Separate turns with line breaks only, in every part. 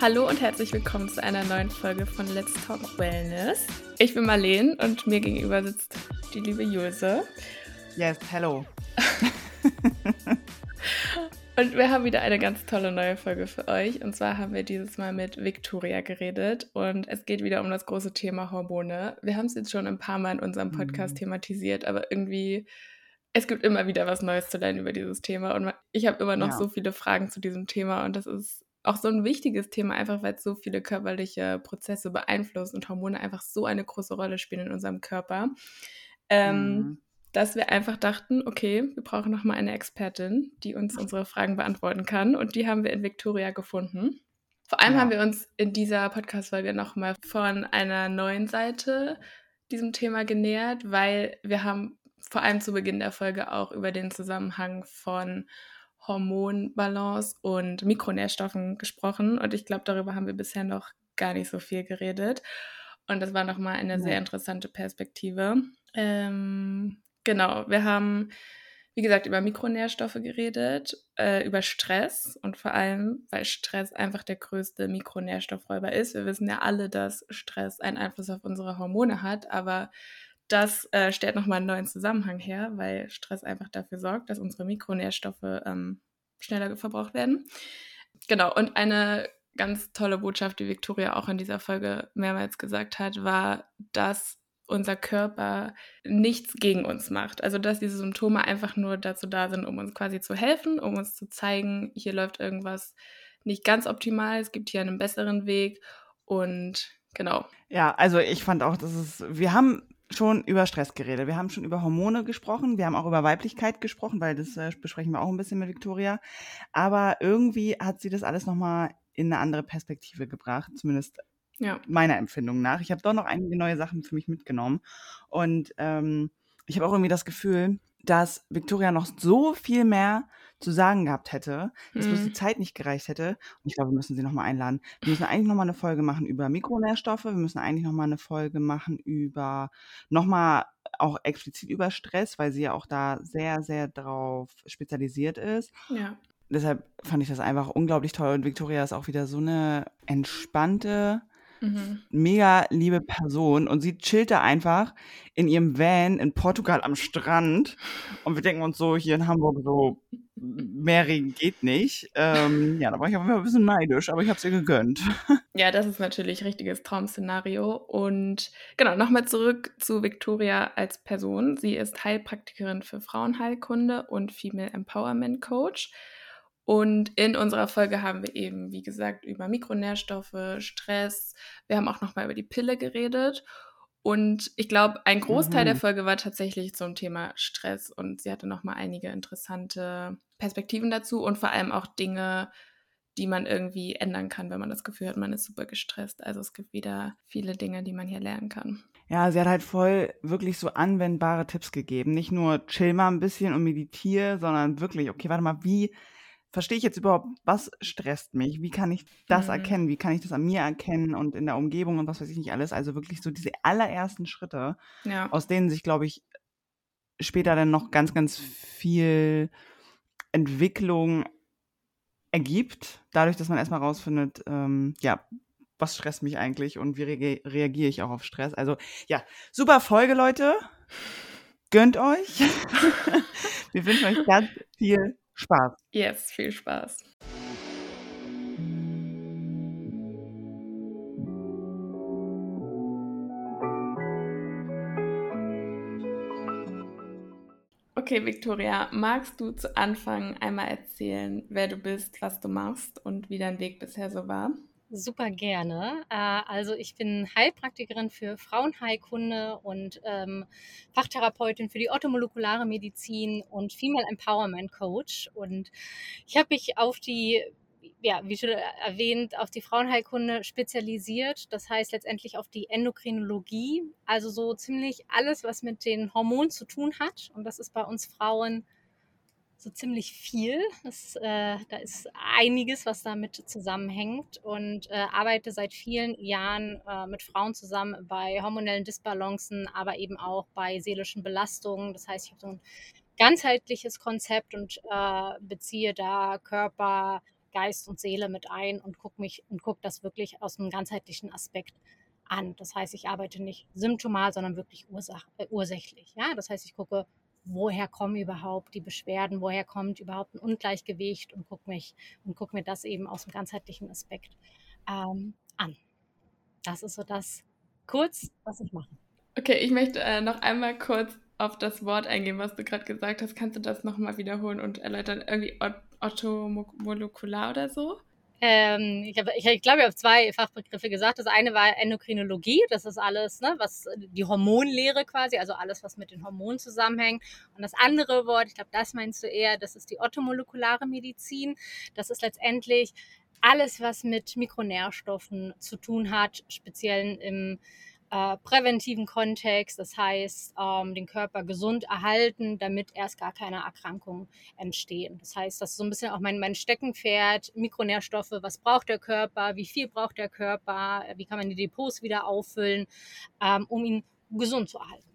Hallo und herzlich willkommen zu einer neuen Folge von Let's Talk Wellness. Ich bin Marlene und mir gegenüber sitzt die liebe Jose.
Yes, hello.
und wir haben wieder eine ganz tolle neue Folge für euch. Und zwar haben wir dieses Mal mit Victoria geredet und es geht wieder um das große Thema Hormone. Wir haben es jetzt schon ein paar Mal in unserem Podcast mhm. thematisiert, aber irgendwie es gibt immer wieder was Neues zu lernen über dieses Thema und ich habe immer noch ja. so viele Fragen zu diesem Thema und das ist auch so ein wichtiges Thema, einfach weil es so viele körperliche Prozesse beeinflusst und Hormone einfach so eine große Rolle spielen in unserem Körper, ähm, mhm. dass wir einfach dachten, okay, wir brauchen noch mal eine Expertin, die uns unsere Fragen beantworten kann und die haben wir in Victoria gefunden. Vor allem ja. haben wir uns in dieser Podcast-Folge noch mal von einer neuen Seite diesem Thema genähert, weil wir haben vor allem zu Beginn der Folge auch über den Zusammenhang von Hormonbalance und Mikronährstoffen gesprochen und ich glaube, darüber haben wir bisher noch gar nicht so viel geredet. Und das war nochmal eine ja. sehr interessante Perspektive. Ähm, genau, wir haben, wie gesagt, über Mikronährstoffe geredet, äh, über Stress und vor allem, weil Stress einfach der größte Mikronährstoffräuber ist. Wir wissen ja alle, dass Stress einen Einfluss auf unsere Hormone hat, aber das äh, stellt nochmal einen neuen Zusammenhang her, weil Stress einfach dafür sorgt, dass unsere Mikronährstoffe ähm, schneller verbraucht werden. Genau, und eine ganz tolle Botschaft, die Victoria auch in dieser Folge mehrmals gesagt hat, war, dass unser Körper nichts gegen uns macht. Also dass diese Symptome einfach nur dazu da sind, um uns quasi zu helfen, um uns zu zeigen, hier läuft irgendwas nicht ganz optimal, es gibt hier einen besseren Weg und genau.
Ja, also ich fand auch, dass es, wir haben schon über Stress geredet. Wir haben schon über Hormone gesprochen. Wir haben auch über Weiblichkeit gesprochen, weil das äh, besprechen wir auch ein bisschen mit Victoria. Aber irgendwie hat sie das alles nochmal in eine andere Perspektive gebracht, zumindest ja. meiner Empfindung nach. Ich habe doch noch einige neue Sachen für mich mitgenommen. Und ähm, ich habe auch irgendwie das Gefühl, dass Victoria noch so viel mehr zu sagen gehabt hätte, dass mhm. bloß die mhm. Zeit nicht gereicht hätte. Und ich glaube, wir müssen sie nochmal einladen. Wir müssen eigentlich nochmal eine Folge machen über Mikronährstoffe. Wir müssen eigentlich nochmal eine Folge machen über, nochmal auch explizit über Stress, weil sie ja auch da sehr, sehr drauf spezialisiert ist. Ja. Deshalb fand ich das einfach unglaublich toll. Und Victoria ist auch wieder so eine entspannte, Mhm. Mega liebe Person und sie chillt da einfach in ihrem Van in Portugal am Strand und wir denken uns so hier in Hamburg so mehr Regen geht nicht. Ähm, ja, da war ich aber ein bisschen neidisch, aber ich habe es ihr gegönnt.
Ja, das ist natürlich richtiges Traumszenario. Und genau, nochmal zurück zu Victoria als Person. Sie ist Heilpraktikerin für Frauenheilkunde und Female Empowerment Coach. Und in unserer Folge haben wir eben, wie gesagt, über Mikronährstoffe, Stress. Wir haben auch nochmal über die Pille geredet. Und ich glaube, ein Großteil mhm. der Folge war tatsächlich zum Thema Stress. Und sie hatte nochmal einige interessante Perspektiven dazu und vor allem auch Dinge, die man irgendwie ändern kann, wenn man das Gefühl hat, man ist super gestresst. Also es gibt wieder viele Dinge, die man hier lernen kann.
Ja, sie hat halt voll wirklich so anwendbare Tipps gegeben. Nicht nur chill mal ein bisschen und meditiere, sondern wirklich, okay, warte mal, wie verstehe ich jetzt überhaupt, was stresst mich? Wie kann ich das mhm. erkennen? Wie kann ich das an mir erkennen und in der Umgebung und was weiß ich nicht alles? Also wirklich so diese allerersten Schritte, ja. aus denen sich, glaube ich, später dann noch ganz, ganz viel Entwicklung ergibt, dadurch, dass man erstmal rausfindet, ähm, ja, was stresst mich eigentlich und wie re reagiere ich auch auf Stress. Also ja, super Folge, Leute. Gönnt euch. Wir wünschen euch ganz viel Spaß.
Yes, viel Spaß. Okay, Victoria, magst du zu Anfang einmal erzählen, wer du bist, was du machst und wie dein Weg bisher so war?
Super gerne. Äh, also ich bin Heilpraktikerin für Frauenheilkunde und ähm, Fachtherapeutin für die orthomolekulare Medizin und Female Empowerment Coach. Und ich habe mich auf die, ja, wie schon erwähnt, auf die Frauenheilkunde spezialisiert. Das heißt letztendlich auf die Endokrinologie, also so ziemlich alles, was mit den Hormonen zu tun hat. Und das ist bei uns Frauen so ziemlich viel. Das, äh, da ist einiges, was damit zusammenhängt und äh, arbeite seit vielen Jahren äh, mit Frauen zusammen bei hormonellen Disbalancen, aber eben auch bei seelischen Belastungen. Das heißt, ich habe so ein ganzheitliches Konzept und äh, beziehe da Körper, Geist und Seele mit ein und gucke mich und gucke das wirklich aus einem ganzheitlichen Aspekt an. Das heißt, ich arbeite nicht symptomal, sondern wirklich ursach, äh, ursächlich. Ja? Das heißt, ich gucke, woher kommen überhaupt die Beschwerden, woher kommt überhaupt ein Ungleichgewicht und gucke mich und gucke mir das eben aus dem ganzheitlichen Aspekt ähm, an. Das ist so das kurz, was ich mache.
Okay, ich möchte äh, noch einmal kurz auf das Wort eingehen, was du gerade gesagt hast. Kannst du das nochmal wiederholen und erläutern? Irgendwie Ottomolekular oder so?
Ähm, ich, habe, ich, ich glaube, ich habe zwei Fachbegriffe gesagt. Das eine war Endokrinologie, das ist alles, ne, was die Hormonlehre quasi, also alles, was mit den Hormonen zusammenhängt. Und das andere Wort, ich glaube, das meinst du eher, das ist die ottomolekulare Medizin. Das ist letztendlich alles, was mit Mikronährstoffen zu tun hat, speziell im äh, präventiven Kontext, das heißt, ähm, den Körper gesund erhalten, damit erst gar keine Erkrankungen entstehen. Das heißt, das ist so ein bisschen auch mein, mein Steckenpferd, Mikronährstoffe, was braucht der Körper, wie viel braucht der Körper, wie kann man die Depots wieder auffüllen, ähm, um ihn gesund zu erhalten.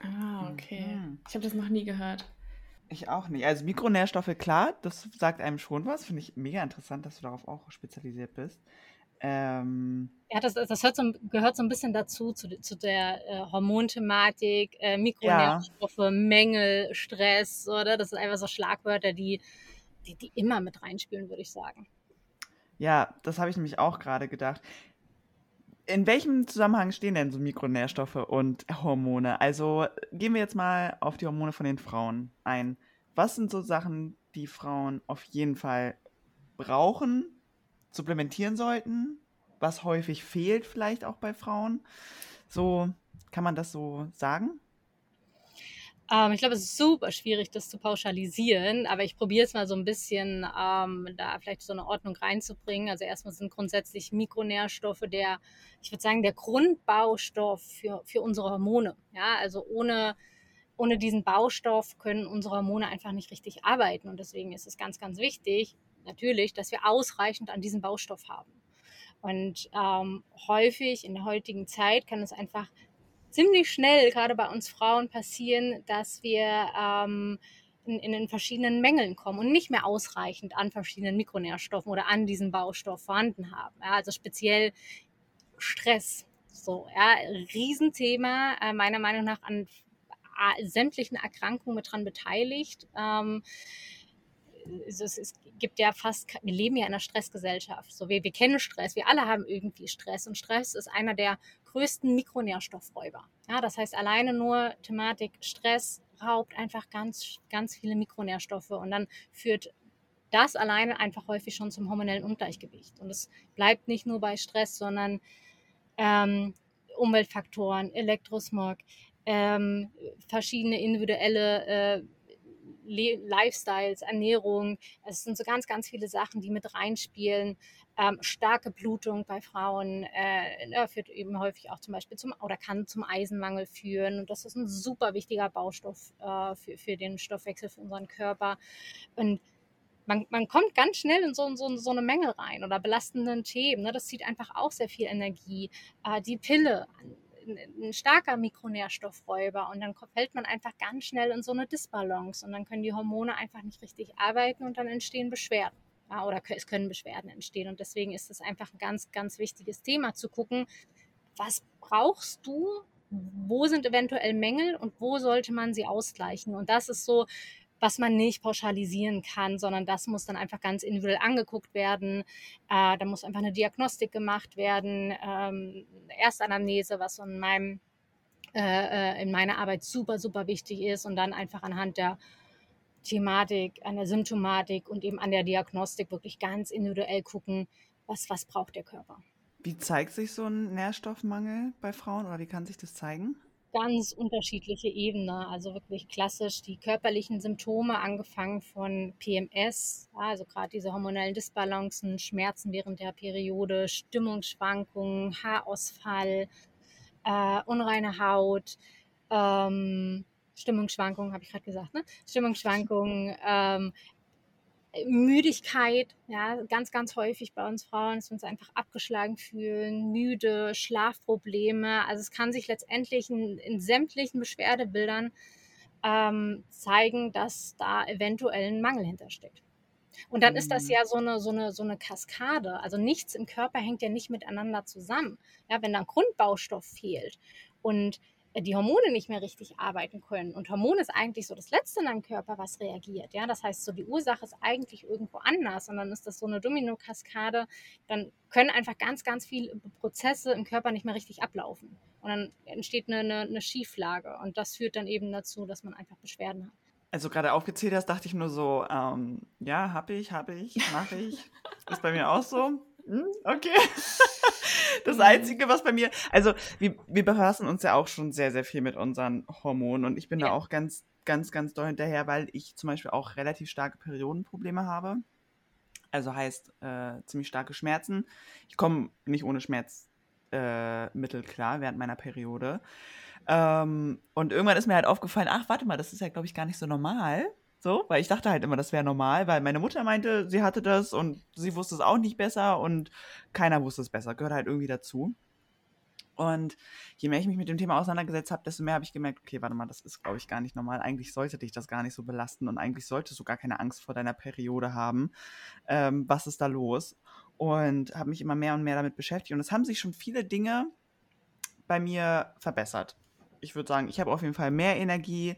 Ah, okay. Mhm. Ich habe das noch nie gehört.
Ich auch nicht. Also Mikronährstoffe, klar, das sagt einem schon was. Finde ich mega interessant, dass du darauf auch spezialisiert bist.
Ähm, ja, das, das so, gehört so ein bisschen dazu, zu, zu der äh, Hormonthematik, äh, Mikronährstoffe, ja. Mängel, Stress, oder? Das sind einfach so Schlagwörter, die, die, die immer mit reinspielen, würde ich sagen.
Ja, das habe ich nämlich auch gerade gedacht. In welchem Zusammenhang stehen denn so Mikronährstoffe und Hormone? Also gehen wir jetzt mal auf die Hormone von den Frauen ein. Was sind so Sachen, die Frauen auf jeden Fall brauchen, supplementieren sollten, was häufig fehlt vielleicht auch bei Frauen. So kann man das so sagen?
Ähm, ich glaube, es ist super schwierig, das zu pauschalisieren, aber ich probiere es mal so ein bisschen, ähm, da vielleicht so eine Ordnung reinzubringen. Also erstmal sind grundsätzlich Mikronährstoffe der, ich würde sagen, der Grundbaustoff für, für unsere Hormone. Ja, also ohne ohne diesen Baustoff können unsere Hormone einfach nicht richtig arbeiten. Und deswegen ist es ganz, ganz wichtig, natürlich, dass wir ausreichend an diesem Baustoff haben. Und ähm, häufig in der heutigen Zeit kann es einfach ziemlich schnell, gerade bei uns Frauen, passieren, dass wir ähm, in, in den verschiedenen Mängeln kommen und nicht mehr ausreichend an verschiedenen Mikronährstoffen oder an diesem Baustoff vorhanden haben. Ja, also speziell Stress. So, ja, Riesenthema, äh, meiner Meinung nach an äh, sämtlichen Erkrankungen mit dran beteiligt. Ähm, es, es, gibt ja fast, wir leben ja in einer Stressgesellschaft. So, wir, wir kennen Stress, wir alle haben irgendwie Stress und Stress ist einer der größten Mikronährstoffräuber. Ja, das heißt, alleine nur Thematik Stress raubt einfach ganz, ganz viele Mikronährstoffe und dann führt das alleine einfach häufig schon zum hormonellen Ungleichgewicht. Und es bleibt nicht nur bei Stress, sondern ähm, Umweltfaktoren, Elektrosmog, ähm, verschiedene individuelle äh, Lifestyles, Ernährung. Es sind so ganz, ganz viele Sachen, die mit reinspielen. Ähm, starke Blutung bei Frauen äh, ne, führt eben häufig auch zum Beispiel zum oder kann zum Eisenmangel führen. Und das ist ein super wichtiger Baustoff äh, für, für den Stoffwechsel, für unseren Körper. Und man, man kommt ganz schnell in so, so, so eine Menge rein oder belastenden Themen. Ne? Das zieht einfach auch sehr viel Energie. Äh, die Pille, ein starker Mikronährstoffräuber und dann fällt man einfach ganz schnell in so eine Disbalance und dann können die Hormone einfach nicht richtig arbeiten und dann entstehen Beschwerden. Ja, oder es können Beschwerden entstehen und deswegen ist es einfach ein ganz, ganz wichtiges Thema zu gucken, was brauchst du, wo sind eventuell Mängel und wo sollte man sie ausgleichen. Und das ist so was man nicht pauschalisieren kann, sondern das muss dann einfach ganz individuell angeguckt werden. Äh, da muss einfach eine Diagnostik gemacht werden, ähm, Erstanamnese, was in meinem äh, äh, in meiner Arbeit super, super wichtig ist und dann einfach anhand der Thematik, an der Symptomatik und eben an der Diagnostik wirklich ganz individuell gucken, was, was braucht der Körper.
Wie zeigt sich so ein Nährstoffmangel bei Frauen oder wie kann sich das zeigen?
Ganz unterschiedliche Ebenen. Also wirklich klassisch die körperlichen Symptome, angefangen von PMS, also gerade diese hormonellen Disbalancen, Schmerzen während der Periode, Stimmungsschwankungen, Haarausfall, äh, unreine Haut, ähm, Stimmungsschwankungen, habe ich gerade gesagt, ne? Stimmungsschwankungen, ähm, Müdigkeit, ja, ganz, ganz häufig bei uns Frauen, dass wir uns einfach abgeschlagen fühlen, müde, Schlafprobleme. Also es kann sich letztendlich in, in sämtlichen Beschwerdebildern ähm, zeigen, dass da eventuell ein Mangel hintersteckt. Und dann ist das mhm. ja so eine, so, eine, so eine Kaskade. Also nichts im Körper hängt ja nicht miteinander zusammen. Ja, wenn dann Grundbaustoff fehlt und die Hormone nicht mehr richtig arbeiten können. Und Hormon ist eigentlich so das Letzte in deinem Körper, was reagiert. Ja, das heißt, so die Ursache ist eigentlich irgendwo anders und dann ist das so eine Dominokaskade. Dann können einfach ganz, ganz viele Prozesse im Körper nicht mehr richtig ablaufen. Und dann entsteht eine, eine, eine Schieflage und das führt dann eben dazu, dass man einfach Beschwerden hat.
Also gerade aufgezählt hast, dachte ich nur so, ähm, ja, hab ich, hab ich, mache ich. ist bei mir auch so. Hm, okay. das. Einzige, was bei mir, also wir, wir befassen uns ja auch schon sehr, sehr viel mit unseren Hormonen und ich bin ja. da auch ganz, ganz, ganz doll hinterher, weil ich zum Beispiel auch relativ starke Periodenprobleme habe. Also heißt äh, ziemlich starke Schmerzen. Ich komme nicht ohne Schmerzmittel äh, klar während meiner Periode. Ähm, und irgendwann ist mir halt aufgefallen, ach, warte mal, das ist ja, glaube ich, gar nicht so normal. So, weil ich dachte halt immer, das wäre normal, weil meine Mutter meinte, sie hatte das und sie wusste es auch nicht besser und keiner wusste es besser. Gehört halt irgendwie dazu. Und je mehr ich mich mit dem Thema auseinandergesetzt habe, desto mehr habe ich gemerkt, okay, warte mal, das ist, glaube ich, gar nicht normal. Eigentlich sollte dich das gar nicht so belasten und eigentlich solltest du gar keine Angst vor deiner Periode haben. Ähm, was ist da los? Und habe mich immer mehr und mehr damit beschäftigt. Und es haben sich schon viele Dinge bei mir verbessert. Ich würde sagen, ich habe auf jeden Fall mehr Energie.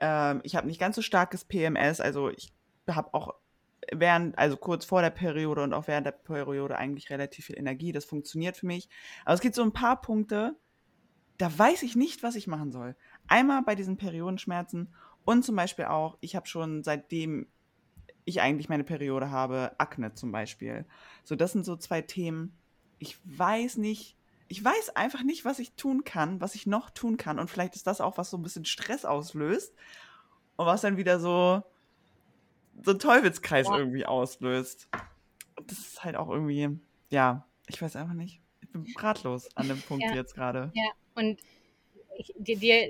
Ähm, ich habe nicht ganz so starkes PMS, also ich habe auch während, also kurz vor der Periode und auch während der Periode eigentlich relativ viel Energie. Das funktioniert für mich. Aber es gibt so ein paar Punkte, da weiß ich nicht, was ich machen soll. Einmal bei diesen Periodenschmerzen und zum Beispiel auch, ich habe schon seitdem ich eigentlich meine Periode habe, Akne zum Beispiel. So, das sind so zwei Themen. Ich weiß nicht, ich weiß einfach nicht, was ich tun kann, was ich noch tun kann. Und vielleicht ist das auch, was so ein bisschen Stress auslöst und was dann wieder so, so einen Teufelskreis ja. irgendwie auslöst. Und das ist halt auch irgendwie, ja, ich weiß einfach nicht. Ich bin ratlos an dem Punkt ja. jetzt gerade.
Ja, und ich, dir, dir,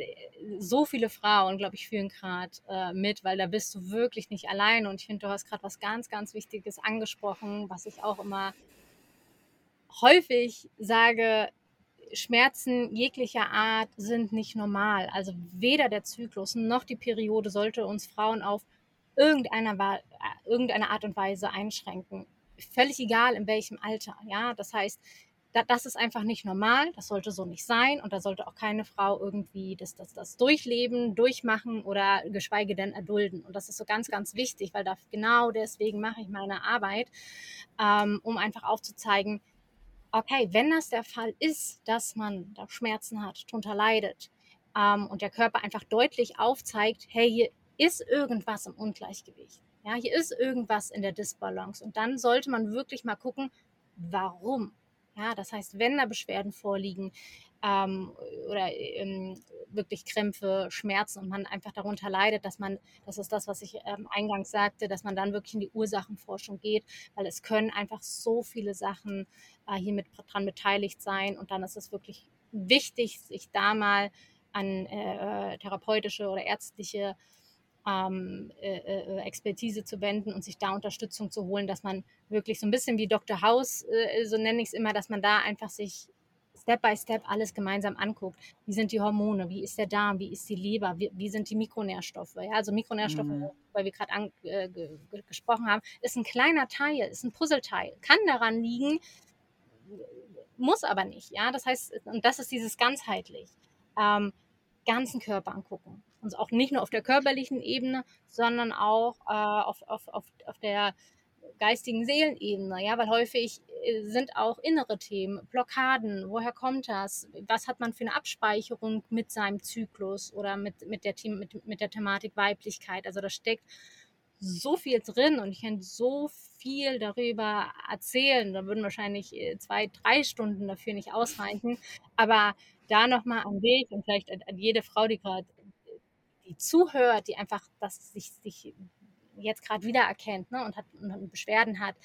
so viele Frauen, glaube ich, fühlen gerade äh, mit, weil da bist du wirklich nicht allein. Und ich finde, du hast gerade was ganz, ganz Wichtiges angesprochen, was ich auch immer häufig sage, Schmerzen jeglicher Art sind nicht normal. Also weder der Zyklus noch die Periode sollte uns Frauen auf irgendeiner, irgendeine Art und Weise einschränken. Völlig egal in welchem Alter. Ja, das heißt, das ist einfach nicht normal, das sollte so nicht sein und da sollte auch keine Frau irgendwie das, das, das durchleben, durchmachen oder geschweige denn erdulden. Und das ist so ganz, ganz wichtig, weil da genau deswegen mache ich meine Arbeit, ähm, um einfach aufzuzeigen, okay, wenn das der Fall ist, dass man da Schmerzen hat, drunter leidet ähm, und der Körper einfach deutlich aufzeigt, hey, hier ist irgendwas im Ungleichgewicht. Ja, hier ist irgendwas in der Disbalance. Und dann sollte man wirklich mal gucken, warum. Ja, das heißt, wenn da Beschwerden vorliegen ähm, oder ähm, wirklich Krämpfe, Schmerzen und man einfach darunter leidet, dass man, das ist das, was ich ähm, eingangs sagte, dass man dann wirklich in die Ursachenforschung geht, weil es können einfach so viele Sachen äh, hier mit dran beteiligt sein und dann ist es wirklich wichtig, sich da mal an äh, äh therapeutische oder ärztliche ähm, äh, äh, Expertise zu wenden und sich da Unterstützung zu holen, dass man wirklich so ein bisschen wie Dr. House, äh, so nenne ich es immer, dass man da einfach sich Step by Step alles gemeinsam anguckt. Wie sind die Hormone? Wie ist der Darm? Wie ist die Leber? Wie, wie sind die Mikronährstoffe? Ja, also Mikronährstoffe, mhm. weil wir gerade äh, gesprochen haben, ist ein kleiner Teil, ist ein Puzzleteil. Kann daran liegen, muss aber nicht. Ja, das heißt, und das ist dieses ganzheitlich. Ähm, ganzen Körper angucken. Und auch nicht nur auf der körperlichen Ebene, sondern auch äh, auf, auf, auf, auf der geistigen Seelenebene, ja, weil häufig äh, sind auch innere Themen, Blockaden, woher kommt das? Was hat man für eine Abspeicherung mit seinem Zyklus oder mit, mit, der, mit, mit der Thematik Weiblichkeit? Also da steckt so viel drin und ich kann so viel darüber erzählen. Da würden wahrscheinlich äh, zwei, drei Stunden dafür nicht ausreichen. Aber da nochmal ein Weg und vielleicht an jede Frau, die gerade die zuhört, die einfach das sich, sich jetzt gerade wiedererkennt ne, und, hat, und Beschwerden hat,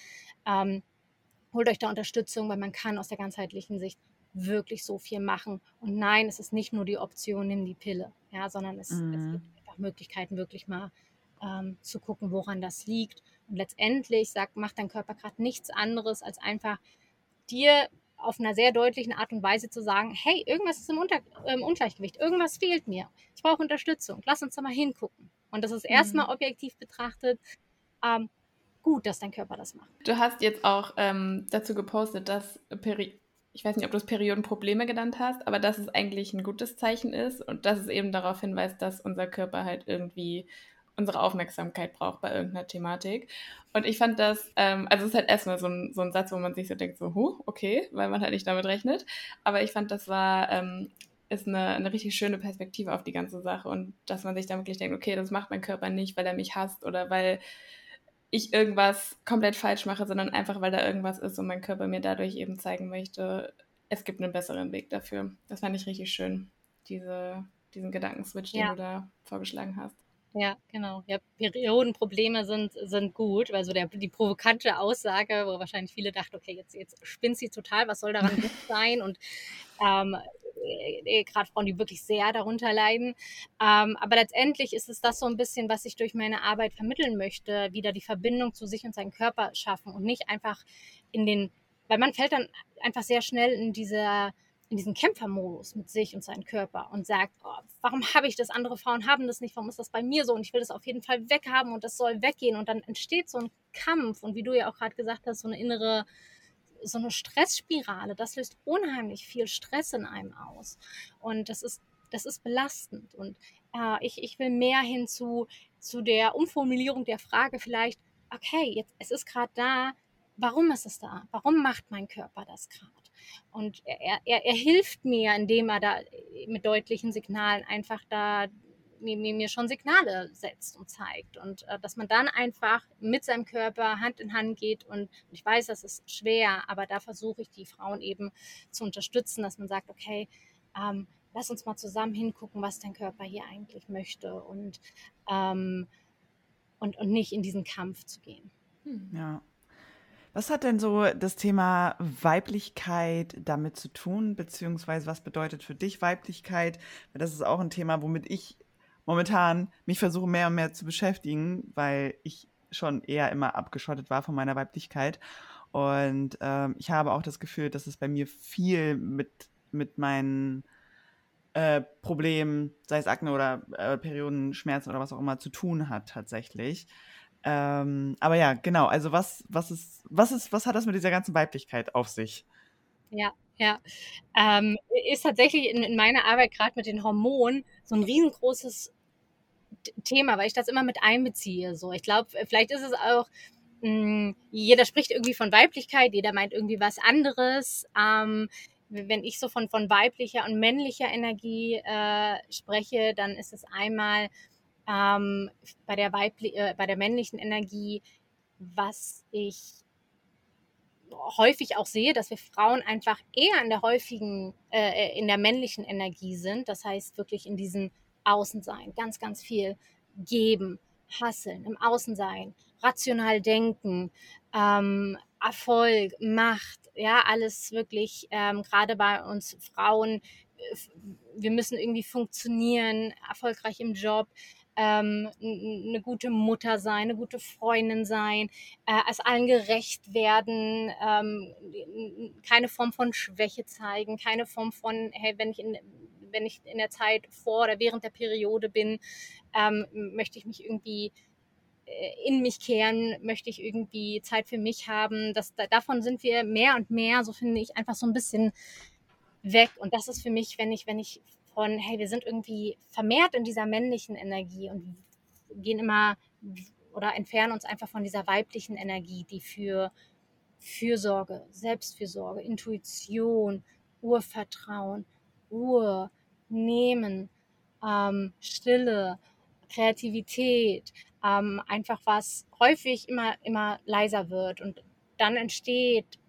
ähm, holt euch da Unterstützung, weil man kann aus der ganzheitlichen Sicht wirklich so viel machen. Und nein, es ist nicht nur die Option, nimm die Pille, ja, sondern es, mhm. es gibt einfach Möglichkeiten, wirklich mal ähm, zu gucken, woran das liegt. Und letztendlich sagt, macht dein Körper gerade nichts anderes, als einfach dir auf einer sehr deutlichen Art und Weise zu sagen, hey, irgendwas ist im, Unter im Ungleichgewicht, irgendwas fehlt mir, ich brauche Unterstützung, lass uns da mal hingucken. Und das ist erstmal mhm. objektiv betrachtet, ähm, gut, dass dein Körper das macht.
Du hast jetzt auch ähm, dazu gepostet, dass Peri ich weiß nicht, ob du es Periodenprobleme genannt hast, aber dass es eigentlich ein gutes Zeichen ist und dass es eben darauf hinweist, dass unser Körper halt irgendwie unsere Aufmerksamkeit braucht bei irgendeiner Thematik. Und ich fand das, ähm, also es ist halt erstmal so ein, so ein Satz, wo man sich so denkt, so, huh, okay, weil man halt nicht damit rechnet. Aber ich fand, das war, ähm, ist eine, eine richtig schöne Perspektive auf die ganze Sache und dass man sich dann wirklich denkt, okay, das macht mein Körper nicht, weil er mich hasst oder weil ich irgendwas komplett falsch mache, sondern einfach, weil da irgendwas ist und mein Körper mir dadurch eben zeigen möchte, es gibt einen besseren Weg dafür. Das fand ich richtig schön, diese, diesen Gedankenswitch, den du da vorgeschlagen hast.
Ja, genau. Ja, Periodenprobleme sind, sind gut, weil so der, die provokante Aussage, wo wahrscheinlich viele dachten, okay, jetzt, jetzt spinnt sie total, was soll daran gut sein? Und ähm, äh, äh gerade Frauen, die wirklich sehr darunter leiden. Ähm, aber letztendlich ist es das so ein bisschen, was ich durch meine Arbeit vermitteln möchte, wieder die Verbindung zu sich und seinem Körper schaffen und nicht einfach in den, weil man fällt dann einfach sehr schnell in dieser in diesen Kämpfermodus mit sich und seinem Körper und sagt, oh, warum habe ich das? Andere Frauen haben das nicht, warum ist das bei mir so? Und ich will das auf jeden Fall weghaben und das soll weggehen. Und dann entsteht so ein Kampf und wie du ja auch gerade gesagt hast, so eine innere, so eine Stressspirale. Das löst unheimlich viel Stress in einem aus. Und das ist, das ist belastend. Und äh, ich, ich will mehr hin zu, zu der Umformulierung der Frage vielleicht, okay, jetzt, es ist gerade da, warum ist es da? Warum macht mein Körper das gerade? Und er, er, er hilft mir, indem er da mit deutlichen Signalen einfach da mir, mir, schon Signale setzt und zeigt. Und äh, dass man dann einfach mit seinem Körper Hand in Hand geht. Und ich weiß, das ist schwer, aber da versuche ich die Frauen eben zu unterstützen, dass man sagt, okay, ähm, lass uns mal zusammen hingucken, was dein Körper hier eigentlich möchte und, ähm, und, und nicht in diesen Kampf zu gehen.
Hm. Ja. Was hat denn so das Thema Weiblichkeit damit zu tun, beziehungsweise was bedeutet für dich Weiblichkeit? Das ist auch ein Thema, womit ich momentan mich versuche mehr und mehr zu beschäftigen, weil ich schon eher immer abgeschottet war von meiner Weiblichkeit. Und ähm, ich habe auch das Gefühl, dass es bei mir viel mit, mit meinen äh, Problemen, sei es Akne oder äh, Periodenschmerzen oder was auch immer, zu tun hat tatsächlich. Ähm, aber ja, genau. Also was, was ist, was ist, was hat das mit dieser ganzen Weiblichkeit auf sich?
Ja, ja. Ähm, ist tatsächlich in, in meiner Arbeit gerade mit den Hormonen so ein riesengroßes Thema, weil ich das immer mit einbeziehe. So, ich glaube, vielleicht ist es auch, mh, hm, jeder spricht irgendwie von Weiblichkeit, jeder meint irgendwie was anderes. Ähm, wenn ich so von, von weiblicher und männlicher Energie äh, spreche, dann ist es einmal ähm, bei, der äh, bei der männlichen Energie, was ich häufig auch sehe, dass wir Frauen einfach eher in der häufigen, äh, in der männlichen Energie sind. Das heißt wirklich in diesem Außensein, ganz, ganz viel geben, hasseln, im Außensein, rational denken, ähm, Erfolg, Macht, ja, alles wirklich, ähm, gerade bei uns Frauen, äh, wir müssen irgendwie funktionieren, erfolgreich im Job, ähm, eine gute Mutter sein, eine gute Freundin sein, äh, es allen gerecht werden, ähm, keine Form von Schwäche zeigen, keine Form von, hey, wenn ich in, wenn ich in der Zeit vor oder während der Periode bin, ähm, möchte ich mich irgendwie äh, in mich kehren, möchte ich irgendwie Zeit für mich haben. Das, davon sind wir mehr und mehr, so finde ich, einfach so ein bisschen weg. Und das ist für mich, wenn ich, wenn ich von, hey, wir sind irgendwie vermehrt in dieser männlichen Energie und gehen immer oder entfernen uns einfach von dieser weiblichen Energie, die für Fürsorge, Selbstfürsorge, Intuition, Urvertrauen, Ruhe, Nehmen, ähm, Stille, Kreativität, ähm, einfach was häufig immer, immer leiser wird. Und dann entsteht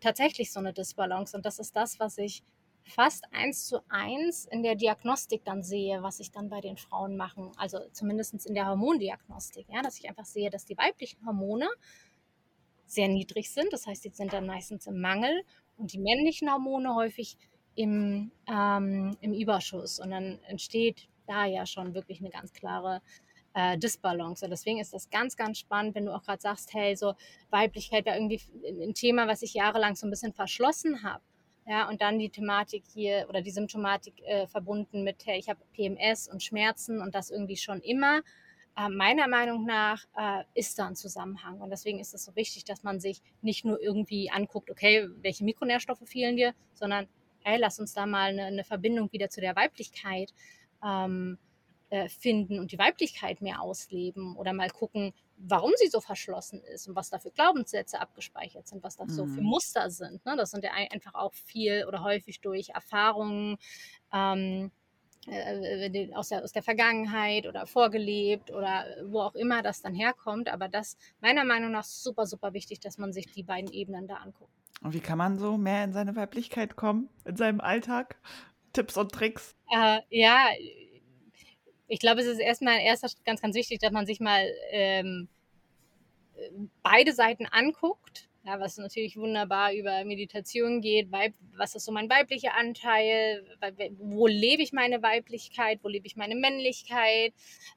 tatsächlich so eine Disbalance. Und das ist das, was ich fast eins zu eins in der Diagnostik dann sehe, was ich dann bei den Frauen machen, also zumindest in der Hormondiagnostik, ja, dass ich einfach sehe, dass die weiblichen Hormone sehr niedrig sind, das heißt, die sind dann meistens im Mangel und die männlichen Hormone häufig im, ähm, im Überschuss und dann entsteht da ja schon wirklich eine ganz klare äh, Disbalance. Und deswegen ist das ganz, ganz spannend, wenn du auch gerade sagst, hey, so Weiblichkeit war irgendwie ein Thema, was ich jahrelang so ein bisschen verschlossen habe. Ja, und dann die Thematik hier oder die Symptomatik äh, verbunden mit, hey, ich habe PMS und Schmerzen und das irgendwie schon immer. äh, meiner Meinung nach äh, ist da ein Zusammenhang. Und deswegen ist es so wichtig, dass man sich nicht nur irgendwie anguckt, okay, welche Mikronährstoffe fehlen dir, sondern hey, lass uns da mal eine, eine Verbindung wieder zu der Weiblichkeit ähm, äh, finden und die Weiblichkeit mehr ausleben oder mal gucken, warum sie so verschlossen ist und was da für Glaubenssätze abgespeichert sind, was da mhm. so für mhm. Muster sind. Ne? Das sind ja einfach auch viel oder häufig durch Erfahrungen ähm, äh, äh aus, der, aus der Vergangenheit oder vorgelebt oder wo auch immer das dann herkommt. Aber das meiner Meinung nach super, super wichtig, dass man sich die beiden Ebenen da anguckt.
Und wie kann man so mehr in seine Weiblichkeit kommen, in seinem Alltag? Tipps und Tricks?
Äh, ja, ich glaube, es ist erstmal erster ganz, ganz wichtig, dass man sich mal ähm, beide Seiten anguckt. Ja, was natürlich wunderbar über Meditation geht. Weib, was ist so mein weiblicher Anteil? Wo lebe ich meine Weiblichkeit? Wo lebe ich meine Männlichkeit?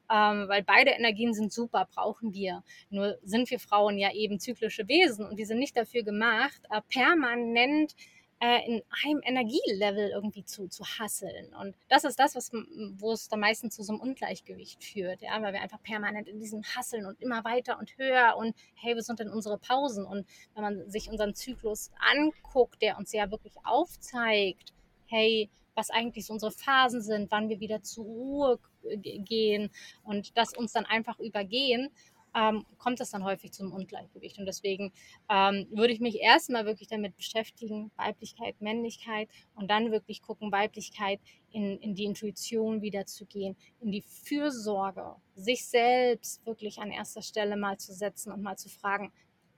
Ähm, weil beide Energien sind super, brauchen wir. Nur sind wir Frauen ja eben zyklische Wesen und die sind nicht dafür gemacht, äh, permanent äh, in einem Energielevel irgendwie zu, zu hasseln. Und das ist das, was, wo es dann meistens zu so einem Ungleichgewicht führt, ja, weil wir einfach permanent in diesem Hasseln und immer weiter und höher und hey, was sind denn unsere Pausen? Und wenn man sich unseren Zyklus anguckt, der uns ja wirklich aufzeigt, hey, was eigentlich so unsere Phasen sind, wann wir wieder zur Ruhe gehen und das uns dann einfach übergehen ähm, kommt es dann häufig zum Ungleichgewicht. Und deswegen ähm, würde ich mich erstmal wirklich damit beschäftigen, Weiblichkeit, Männlichkeit und dann wirklich gucken, Weiblichkeit in, in die Intuition wieder zu gehen, in die Fürsorge, sich selbst wirklich an erster Stelle mal zu setzen und mal zu fragen,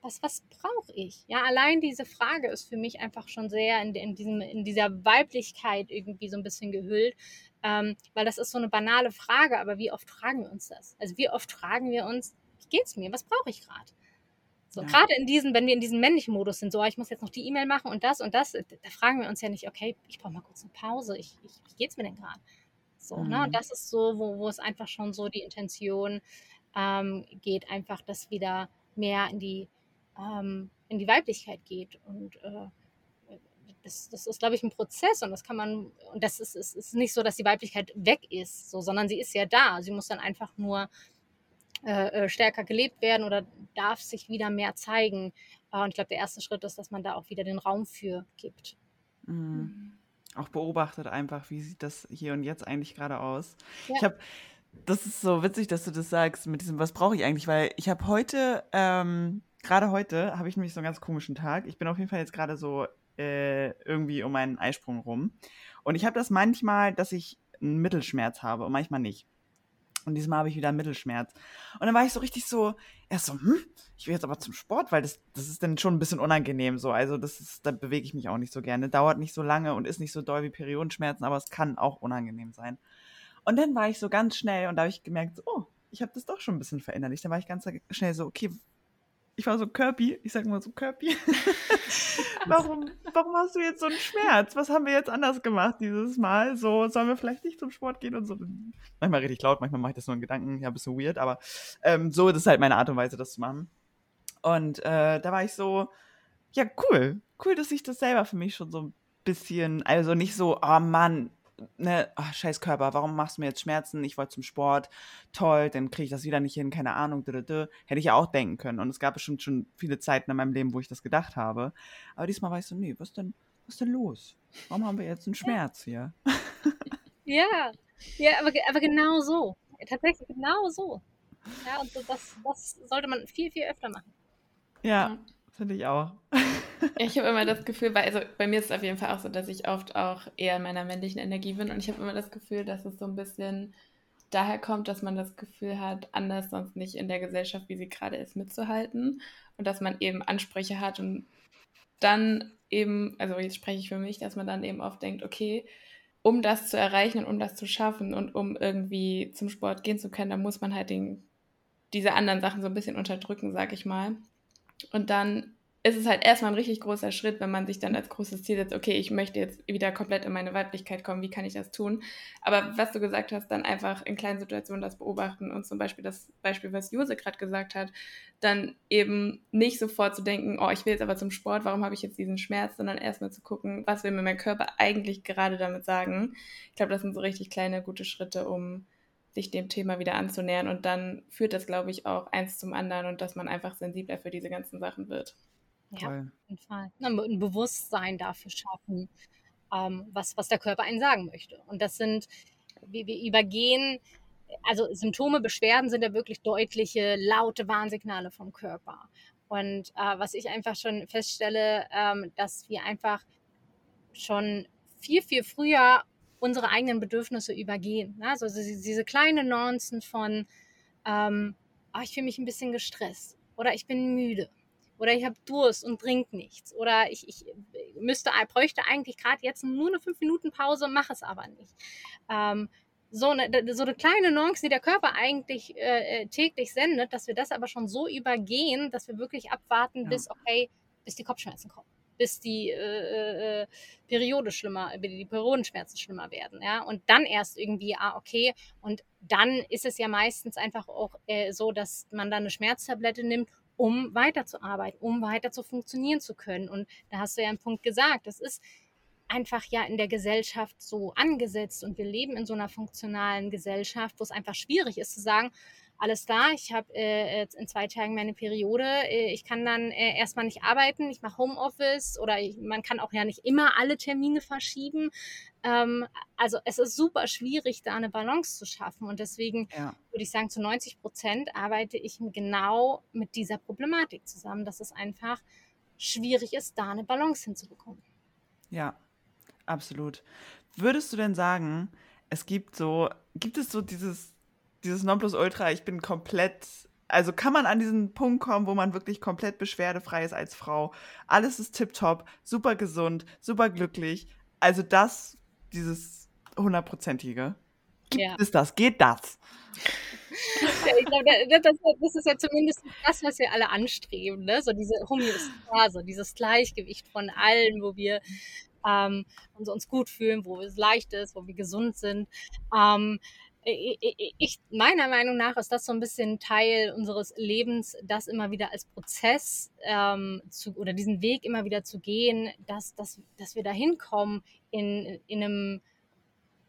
was, was brauche ich? Ja, allein diese Frage ist für mich einfach schon sehr in, in, diesem, in dieser Weiblichkeit irgendwie so ein bisschen gehüllt, ähm, weil das ist so eine banale Frage, aber wie oft fragen wir uns das? Also wie oft fragen wir uns, wie geht's mir? Was brauche ich gerade? So, ja. gerade in diesem, wenn wir in diesem männlichen Modus sind, so, ah, ich muss jetzt noch die E-Mail machen und das und das, da fragen wir uns ja nicht, okay, ich brauche mal kurz eine Pause, ich, ich, wie geht's mir denn gerade? So, mhm. ne? Und das ist so, wo, wo es einfach schon so die Intention ähm, geht, einfach, dass wieder mehr in die, ähm, in die Weiblichkeit geht. Und äh, das, das ist, glaube ich, ein Prozess und das kann man, und das ist, ist, ist nicht so, dass die Weiblichkeit weg ist, so, sondern sie ist ja da. Sie muss dann einfach nur äh, äh, stärker gelebt werden oder darf sich wieder mehr zeigen. Äh, und ich glaube, der erste Schritt ist, dass man da auch wieder den Raum für gibt.
Mhm. mhm. Auch beobachtet einfach, wie sieht das hier und jetzt eigentlich gerade aus. Ja. Ich habe, das ist so witzig, dass du das sagst mit diesem, was brauche ich eigentlich, weil ich habe heute, ähm, gerade heute habe ich nämlich so einen ganz komischen Tag. Ich bin auf jeden Fall jetzt gerade so äh, irgendwie um meinen Eisprung rum. Und ich habe das manchmal, dass ich einen Mittelschmerz habe und manchmal nicht. Und diesmal habe ich wieder Mittelschmerz. Und dann war ich so richtig so, erst so, hm, ich will jetzt aber zum Sport, weil das, das ist dann schon ein bisschen unangenehm so. Also das ist, da bewege ich mich auch nicht so gerne. Dauert nicht so lange und ist nicht so doll wie Periodenschmerzen, aber es kann auch unangenehm sein. Und dann war ich so ganz schnell und da habe ich gemerkt, oh, ich habe das doch schon ein bisschen verinnerlicht. Dann war ich ganz schnell so, okay, ich war so Kirby, ich sag mal so Kirby. warum, warum hast du jetzt so einen Schmerz? Was haben wir jetzt anders gemacht dieses Mal? So, sollen wir vielleicht nicht zum Sport gehen und so? Manchmal rede ich laut, manchmal mache ich das nur in Gedanken, ja, ein bisschen weird, aber ähm, so ist es halt meine Art und Weise, das zu machen. Und äh, da war ich so, ja, cool. Cool, dass ich das selber für mich schon so ein bisschen, also nicht so, oh Mann, ne, ach, scheiß Körper, warum machst du mir jetzt Schmerzen? Ich wollte zum Sport, toll, dann kriege ich das wieder nicht hin, keine Ahnung, dö, dö, dö. hätte ich ja auch denken können. Und es gab bestimmt schon viele Zeiten in meinem Leben, wo ich das gedacht habe. Aber diesmal war ich so, nee, was denn, was denn los? Warum haben wir jetzt einen Schmerz hier?
Ja, ja, aber, aber genau so. Tatsächlich genau so. Ja, und das, das sollte man viel, viel öfter machen.
Ja, finde ich auch.
Ich habe immer das Gefühl, weil, also bei mir ist es auf jeden Fall auch so, dass ich oft auch eher in meiner männlichen Energie bin und ich habe immer das Gefühl, dass es so ein bisschen daher kommt, dass man das Gefühl hat, anders sonst nicht in der Gesellschaft, wie sie gerade ist, mitzuhalten und dass man eben Ansprüche hat und dann eben, also jetzt spreche ich für mich, dass man dann eben oft denkt, okay, um das zu erreichen und um das zu schaffen und um irgendwie zum Sport gehen zu können, dann muss man halt den, diese anderen Sachen so ein bisschen unterdrücken, sag ich mal. Und dann ist es halt erstmal ein richtig großer Schritt, wenn man sich dann als großes Ziel setzt, okay, ich möchte jetzt wieder komplett in meine Weiblichkeit kommen, wie kann ich das tun? Aber was du gesagt hast, dann einfach in kleinen Situationen das beobachten und zum Beispiel das Beispiel, was Jose gerade gesagt hat, dann eben nicht sofort zu denken, oh, ich will jetzt aber zum Sport, warum habe ich jetzt diesen Schmerz, sondern erstmal zu gucken, was will mir mein Körper eigentlich gerade damit sagen. Ich glaube, das sind so richtig kleine, gute Schritte, um sich dem Thema wieder anzunähern. Und dann führt das, glaube ich, auch eins zum anderen und dass man einfach sensibler für diese ganzen Sachen wird.
Ja, auf jeden Fall. Ein Bewusstsein dafür schaffen, ähm, was, was der Körper einen sagen möchte. Und das sind, wir, wir übergehen, also Symptome, Beschwerden sind ja wirklich deutliche, laute Warnsignale vom Körper. Und äh, was ich einfach schon feststelle, ähm, dass wir einfach schon viel, viel früher unsere eigenen Bedürfnisse übergehen. Ne? Also diese kleine Nuancen von, ähm, oh, ich fühle mich ein bisschen gestresst oder ich bin müde oder ich habe Durst und trinke nichts oder ich, ich müsste, bräuchte eigentlich gerade jetzt nur eine 5 Minuten Pause, mache es aber nicht. Ähm, so eine, so eine kleine Nuance, die der Körper eigentlich äh, äh, täglich sendet, dass wir das aber schon so übergehen, dass wir wirklich abwarten, ja. bis, okay, bis die Kopfschmerzen kommen, bis die äh, äh, Periode schlimmer, die Periodenschmerzen schlimmer werden, ja, und dann erst irgendwie, ah, okay, und dann ist es ja meistens einfach auch äh, so, dass man dann eine Schmerztablette nimmt, um weiterzuarbeiten, um weiter zu funktionieren zu können. Und da hast du ja einen Punkt gesagt, das ist einfach ja in der Gesellschaft so angesetzt und wir leben in so einer funktionalen Gesellschaft, wo es einfach schwierig ist zu sagen, alles da, ich habe äh, in zwei Tagen meine Periode, äh, ich kann dann äh, erstmal nicht arbeiten, ich mache Homeoffice oder ich, man kann auch ja nicht immer alle Termine verschieben. Ähm, also es ist super schwierig, da eine Balance zu schaffen und deswegen ja. würde ich sagen, zu 90 Prozent arbeite ich genau mit dieser Problematik zusammen, dass es einfach schwierig ist, da eine Balance hinzubekommen.
Ja, Absolut. Würdest du denn sagen, es gibt so, gibt es so dieses, dieses Nonplusultra, ich bin komplett, also kann man an diesen Punkt kommen, wo man wirklich komplett beschwerdefrei ist als Frau. Alles ist tipptopp, super gesund, super glücklich. Also das, dieses hundertprozentige. Gibt ja. es das? Geht das?
Ja, ich glaube, das, das, ist ja zumindest das, was wir alle anstreben, ne? So diese Homöostase, dieses Gleichgewicht von allen, wo wir ähm, uns gut fühlen, wo es leicht ist, wo wir gesund sind. Ähm, ich, meiner Meinung nach ist das so ein bisschen Teil unseres Lebens, das immer wieder als Prozess ähm, zu, oder diesen Weg immer wieder zu gehen, dass, dass, dass wir da hinkommen in, in einem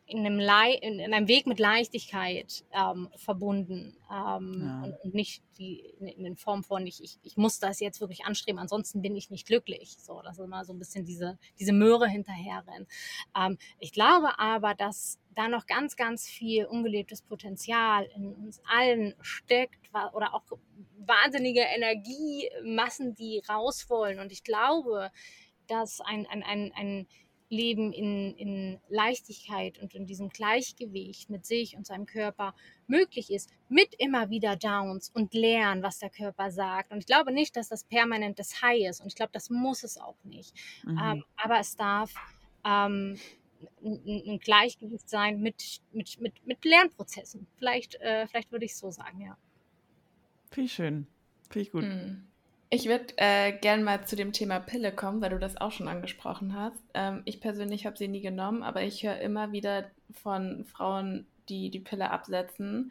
in einem, Le in, in einem Weg mit Leichtigkeit ähm, verbunden ähm, ja. und, und, nicht die, in, in Form von, ich, ich, ich muss das jetzt wirklich anstreben, ansonsten bin ich nicht glücklich. So, das ist immer so ein bisschen diese, diese Möhre hinterherrennen. Ähm, ich glaube aber, dass da noch ganz, ganz viel ungelebtes Potenzial in uns allen steckt oder auch wahnsinnige Energiemassen, die raus wollen. Und ich glaube, dass ein, ein, ein, ein Leben in, in Leichtigkeit und in diesem Gleichgewicht mit sich und seinem Körper möglich ist, mit immer wieder Downs und lernen, was der Körper sagt. Und ich glaube nicht, dass das permanent das High ist und ich glaube, das muss es auch nicht. Mhm. Ähm, aber es darf ähm, ein, ein, Gleichgewicht sein mit, mit, mit, mit Lernprozessen. Vielleicht, äh, vielleicht würde ich es so sagen, ja.
Viel schön. Finde ich gut. Mhm.
Ich würde äh, gerne mal zu dem Thema Pille kommen, weil du das auch schon angesprochen hast. Ähm, ich persönlich habe sie nie genommen, aber ich höre immer wieder von Frauen, die die Pille absetzen,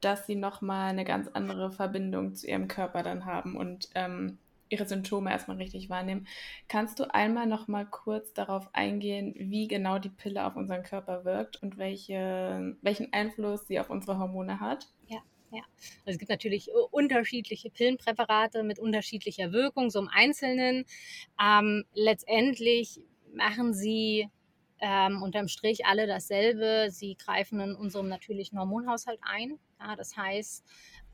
dass sie nochmal eine ganz andere Verbindung zu ihrem Körper dann haben und ähm, ihre Symptome erstmal richtig wahrnehmen. Kannst du einmal nochmal kurz darauf eingehen, wie genau die Pille auf unseren Körper wirkt und welche, welchen Einfluss sie auf unsere Hormone hat?
Ja. Ja, also es gibt natürlich äh, unterschiedliche Pillenpräparate mit unterschiedlicher Wirkung, so im Einzelnen. Ähm, letztendlich machen sie ähm, unterm Strich alle dasselbe. Sie greifen in unserem natürlichen Hormonhaushalt ein. Ja, das heißt,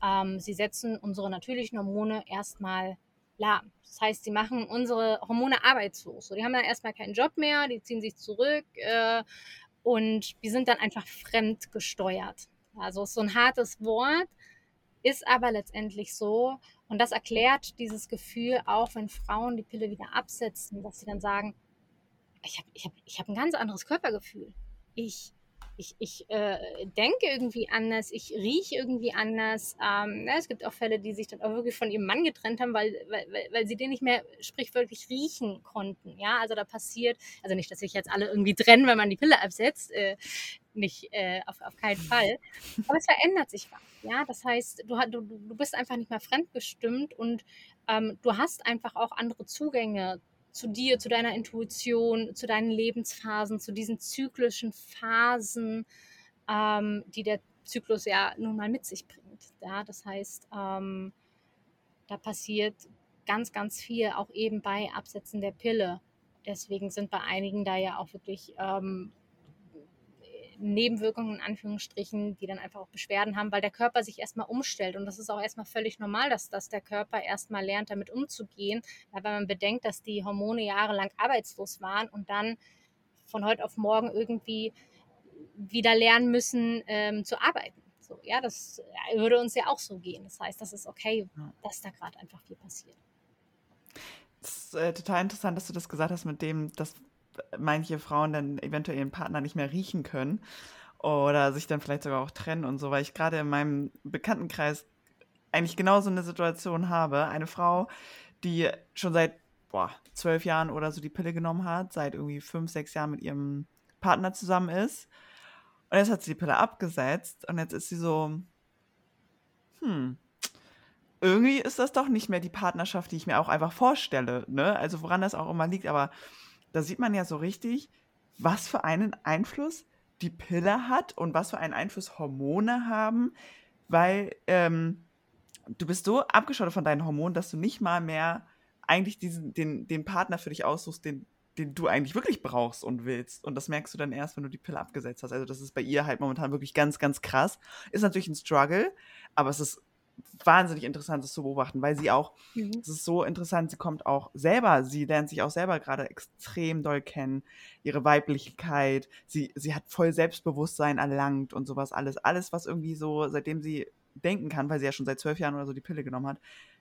ähm, sie setzen unsere natürlichen Hormone erstmal lahm. Das heißt, sie machen unsere Hormone arbeitslos. So, die haben dann erstmal keinen Job mehr, die ziehen sich zurück äh, und wir sind dann einfach fremdgesteuert. Also so ein hartes Wort, ist aber letztendlich so. Und das erklärt dieses Gefühl auch, wenn Frauen die Pille wieder absetzen, dass sie dann sagen, ich habe ich hab, ich hab ein ganz anderes Körpergefühl. Ich ich, ich äh, denke irgendwie anders, ich rieche irgendwie anders. Ähm, na, ne, es gibt auch Fälle, die sich dann auch wirklich von ihrem Mann getrennt haben, weil, weil, weil sie den nicht mehr sprichwörtlich riechen konnten. Ja, also da passiert, also nicht, dass sich jetzt alle irgendwie trennen, wenn man die Pille absetzt, äh, nicht äh, auf, auf keinen Fall. Aber es verändert sich was. Ja, das heißt, du, du, du bist einfach nicht mehr fremdbestimmt und ähm, du hast einfach auch andere Zugänge zu dir, zu deiner Intuition, zu deinen Lebensphasen, zu diesen zyklischen Phasen, ähm, die der Zyklus ja nun mal mit sich bringt. Ja, das heißt, ähm, da passiert ganz, ganz viel, auch eben bei Absetzen der Pille. Deswegen sind bei einigen da ja auch wirklich ähm, Nebenwirkungen in Anführungsstrichen, die dann einfach auch Beschwerden haben, weil der Körper sich erstmal umstellt. Und das ist auch erstmal völlig normal, dass, dass der Körper erstmal lernt, damit umzugehen. Wenn man bedenkt, dass die Hormone jahrelang arbeitslos waren und dann von heute auf morgen irgendwie wieder lernen müssen ähm, zu arbeiten. So, ja, das würde uns ja auch so gehen. Das heißt, das ist okay, dass da gerade einfach viel passiert.
Es ist äh, total interessant, dass du das gesagt hast mit dem, dass manche Frauen dann eventuell ihren Partner nicht mehr riechen können oder sich dann vielleicht sogar auch trennen und so, weil ich gerade in meinem Bekanntenkreis eigentlich genau so eine Situation habe. Eine Frau, die schon seit boah, zwölf Jahren oder so die Pille genommen hat, seit irgendwie fünf, sechs Jahren mit ihrem Partner zusammen ist. Und jetzt hat sie die Pille abgesetzt und jetzt ist sie so, hm, irgendwie ist das doch nicht mehr die Partnerschaft, die ich mir auch einfach vorstelle. Ne? Also woran das auch immer liegt, aber da sieht man ja so richtig, was für einen Einfluss die Pille hat und was für einen Einfluss Hormone haben, weil ähm, du bist so abgeschottet von deinen Hormonen, dass du nicht mal mehr eigentlich diesen, den, den Partner für dich aussuchst, den, den du eigentlich wirklich brauchst und willst. Und das merkst du dann erst, wenn du die Pille abgesetzt hast. Also das ist bei ihr halt momentan wirklich ganz, ganz krass. Ist natürlich ein Struggle, aber es ist wahnsinnig interessant, das zu beobachten, weil sie auch, mhm. es ist so interessant, sie kommt auch selber, sie lernt sich auch selber gerade extrem doll kennen, ihre Weiblichkeit, sie, sie hat voll Selbstbewusstsein erlangt und sowas alles. Alles, was irgendwie so, seitdem sie denken kann, weil sie ja schon seit zwölf Jahren oder so die Pille genommen hat,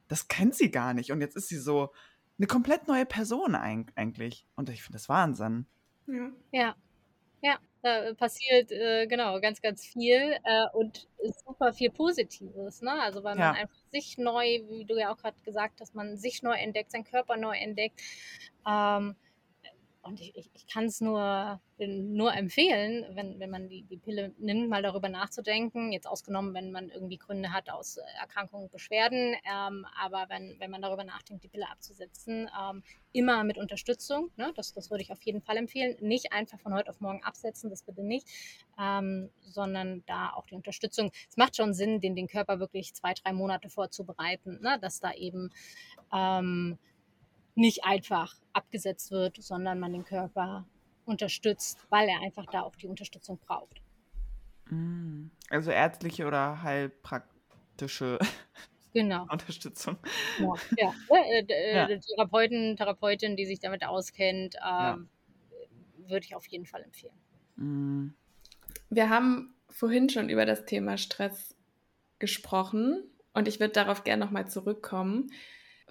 das kennt sie gar nicht. Und jetzt ist sie so eine komplett neue Person eigentlich. Und ich finde das Wahnsinn.
Ja. ja. Ja, da passiert äh, genau ganz, ganz viel äh, und super viel Positives. Ne? Also weil man einfach sich neu, wie du ja auch gerade gesagt hast, man sich neu entdeckt, seinen Körper neu entdeckt. Ähm, und ich, ich, ich kann es nur, nur empfehlen, wenn, wenn man die, die Pille nimmt, mal darüber nachzudenken. Jetzt ausgenommen, wenn man irgendwie Gründe hat aus Erkrankungen, Beschwerden. Ähm, aber wenn, wenn man darüber nachdenkt, die Pille abzusetzen, ähm, immer mit Unterstützung. Ne? Das, das würde ich auf jeden Fall empfehlen. Nicht einfach von heute auf morgen absetzen, das bitte nicht, ähm, sondern da auch die Unterstützung. Es macht schon Sinn, den, den Körper wirklich zwei, drei Monate vorzubereiten, ne? dass da eben ähm, nicht einfach abgesetzt wird, sondern man den Körper unterstützt, weil er einfach da auch die Unterstützung braucht.
Mm. Also ärztliche oder heilpraktische
genau.
Unterstützung.
Ja, ja. Äh, äh, ja. Therapeuten, Therapeutin, die sich damit auskennt, ähm, ja. würde ich auf jeden Fall empfehlen.
Mm. Wir haben vorhin schon über das Thema Stress gesprochen und ich würde darauf gerne nochmal zurückkommen.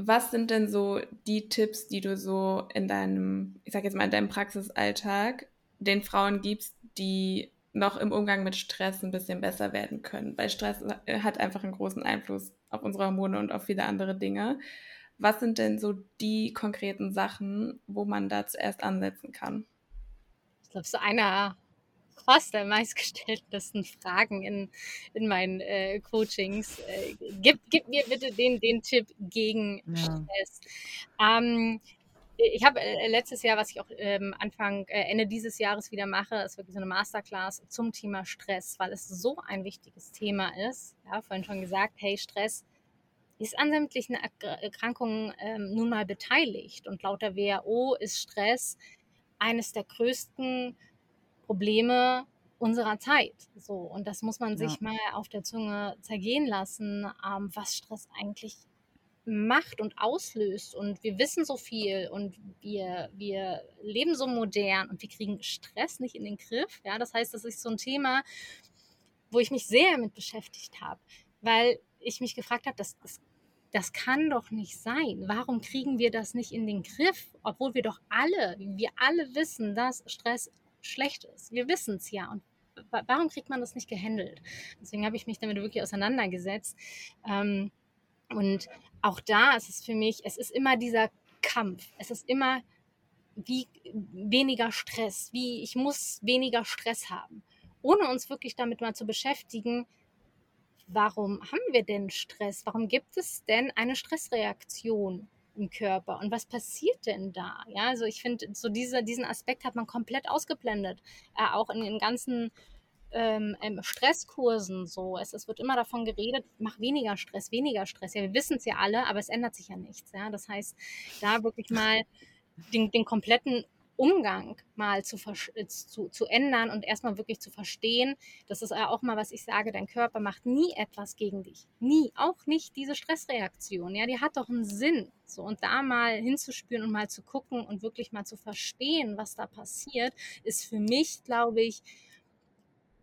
Was sind denn so die Tipps, die du so in deinem, ich sag jetzt mal, in deinem Praxisalltag den Frauen gibst, die noch im Umgang mit Stress ein bisschen besser werden können? Weil Stress hat einfach einen großen Einfluss auf unsere Hormone und auf viele andere Dinge. Was sind denn so die konkreten Sachen, wo man da zuerst ansetzen kann?
Ich glaube, so einer fast der meistgestelltesten Fragen in, in meinen äh, Coachings. Äh, gib, gib mir bitte den, den Tipp gegen ja. Stress. Ähm, ich habe äh, letztes Jahr, was ich auch ähm, Anfang, äh, Ende dieses Jahres wieder mache, ist wirklich so eine Masterclass zum Thema Stress, weil es so ein wichtiges Thema ist. Ja, vorhin schon gesagt, hey, Stress ist an sämtlichen Erkrankungen ähm, nun mal beteiligt. Und laut der WHO ist Stress eines der größten Probleme unserer Zeit. So, und das muss man sich mal auf der Zunge zergehen lassen, ähm, was Stress eigentlich macht und auslöst. Und wir wissen so viel und wir, wir leben so modern und wir kriegen Stress nicht in den Griff. Ja, das heißt, das ist so ein Thema, wo ich mich sehr mit beschäftigt habe, weil ich mich gefragt habe, das, das, das kann doch nicht sein. Warum kriegen wir das nicht in den Griff, obwohl wir doch alle, wir alle wissen, dass Stress schlecht ist. Wir wissen es ja. Und warum kriegt man das nicht gehandelt? Deswegen habe ich mich damit wirklich auseinandergesetzt. Ähm, und auch da ist es für mich, es ist immer dieser Kampf. Es ist immer wie weniger Stress, wie ich muss weniger Stress haben. Ohne uns wirklich damit mal zu beschäftigen, warum haben wir denn Stress? Warum gibt es denn eine Stressreaktion? Im Körper und was passiert denn da? Ja, also ich finde, so diese, diesen Aspekt hat man komplett ausgeblendet, äh, auch in den ganzen ähm, ähm, Stresskursen so. Es, es wird immer davon geredet, mach weniger Stress, weniger Stress. Ja, wir wissen es ja alle, aber es ändert sich ja nichts. Ja? Das heißt, da wirklich mal den, den kompletten Umgang mal zu, äh, zu, zu ändern und erstmal wirklich zu verstehen, das ist ja auch mal, was ich sage, dein Körper macht nie etwas gegen dich. Nie. Auch nicht diese Stressreaktion. Ja, die hat doch einen Sinn. So, und da mal hinzuspüren und mal zu gucken und wirklich mal zu verstehen, was da passiert, ist für mich, glaube ich,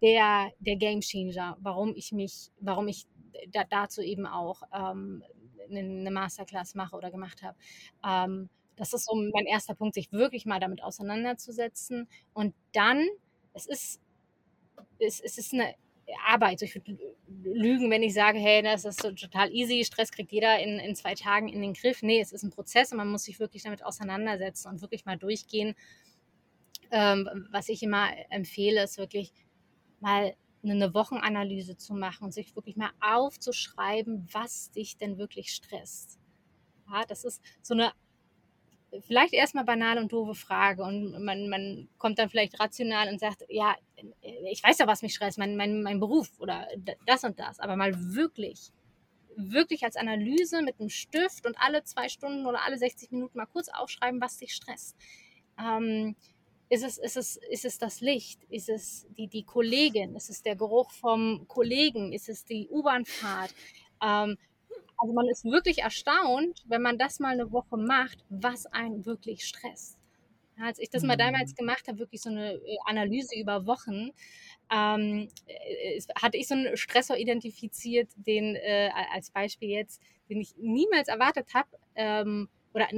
der, der Game Changer, warum ich mich, warum ich da, dazu eben auch ähm, eine Masterclass mache oder gemacht habe. Ähm, das ist so mein erster Punkt, sich wirklich mal damit auseinanderzusetzen. Und dann, es ist, es, es ist eine Arbeit. Ich würde lügen, wenn ich sage, hey, das ist so total easy, Stress kriegt jeder in, in zwei Tagen in den Griff. Nee, es ist ein Prozess und man muss sich wirklich damit auseinandersetzen und wirklich mal durchgehen. Ähm, was ich immer empfehle, ist wirklich mal eine Wochenanalyse zu machen und sich wirklich mal aufzuschreiben, was dich denn wirklich stresst. Ja, das ist so eine vielleicht erstmal banale und doofe Frage und man, man kommt dann vielleicht rational und sagt, ja, ich weiß ja, was mich stresst, mein, mein, mein Beruf oder das und das, aber mal wirklich, wirklich als Analyse mit einem Stift und alle zwei Stunden oder alle 60 Minuten mal kurz aufschreiben, was dich stresst. Ähm, ist es, ist, es, ist es das Licht? Ist es die, die Kollegin? Ist es der Geruch vom Kollegen? Ist es die U-Bahnfahrt? Ähm, also man ist wirklich erstaunt, wenn man das mal eine Woche macht, was einen wirklich stresst. Als ich das mal damals mhm. gemacht habe, wirklich so eine äh, Analyse über Wochen, ähm, äh, hatte ich so einen Stressor identifiziert, den äh, als Beispiel jetzt, den ich niemals erwartet habe ähm, oder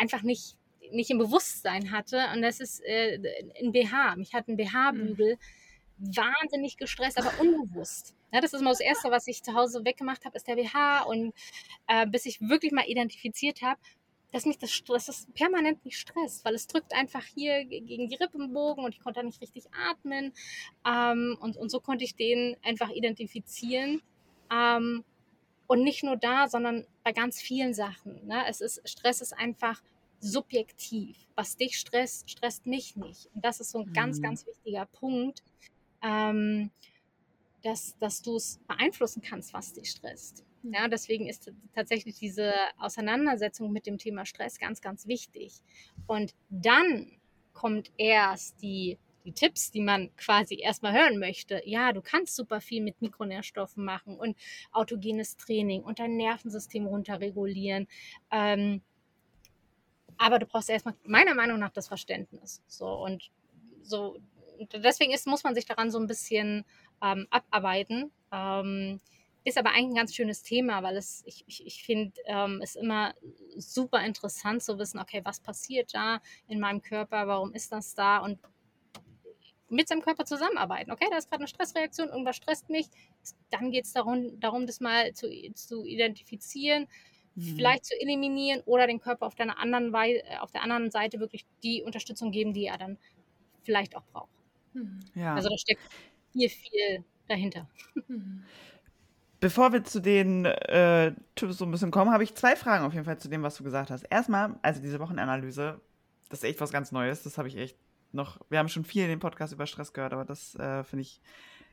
einfach nicht nicht im Bewusstsein hatte. Und das ist äh, ein BH. Mich hat ein BH-Bügel mhm. wahnsinnig gestresst, aber unbewusst. Ja, das ist immer das Erste, was ich zu Hause weggemacht habe, ist der BH. Und äh, bis ich wirklich mal identifiziert habe, dass mich das, dass das permanent nicht stresst, weil es drückt einfach hier gegen die Rippenbogen und ich konnte da nicht richtig atmen. Ähm, und, und so konnte ich den einfach identifizieren. Ähm, und nicht nur da, sondern bei ganz vielen Sachen. Ne? Es ist, Stress ist einfach subjektiv. Was dich stresst, stresst mich nicht. Und das ist so ein mhm. ganz, ganz wichtiger Punkt. Ähm, dass, dass du es beeinflussen kannst, was dich stresst. Ja, deswegen ist tatsächlich diese Auseinandersetzung mit dem Thema Stress ganz, ganz wichtig. Und dann kommt erst die, die Tipps, die man quasi erstmal hören möchte. Ja, du kannst super viel mit Mikronährstoffen machen und autogenes Training und dein Nervensystem runterregulieren. Ähm, aber du brauchst erstmal meiner Meinung nach das Verständnis. So und so deswegen ist, muss man sich daran so ein bisschen ähm, abarbeiten. Ähm, ist aber eigentlich ein ganz schönes Thema, weil es, ich, ich, ich finde ähm, es immer super interessant zu wissen, okay, was passiert da in meinem Körper, warum ist das da und mit seinem Körper zusammenarbeiten. Okay, da ist gerade eine Stressreaktion, irgendwas stresst mich. Dann geht es darum, darum, das mal zu, zu identifizieren, mhm. vielleicht zu eliminieren oder den Körper auf, der anderen Weise, auf der anderen Seite wirklich die Unterstützung geben, die er dann vielleicht auch braucht. Mhm. Ja. Also da steckt viel, viel dahinter.
Bevor wir zu den äh, Tipps so ein bisschen kommen, habe ich zwei Fragen auf jeden Fall zu dem, was du gesagt hast. Erstmal, also diese Wochenanalyse, das ist echt was ganz Neues. Das habe ich echt noch. Wir haben schon viel in dem Podcast über Stress gehört, aber das äh, finde ich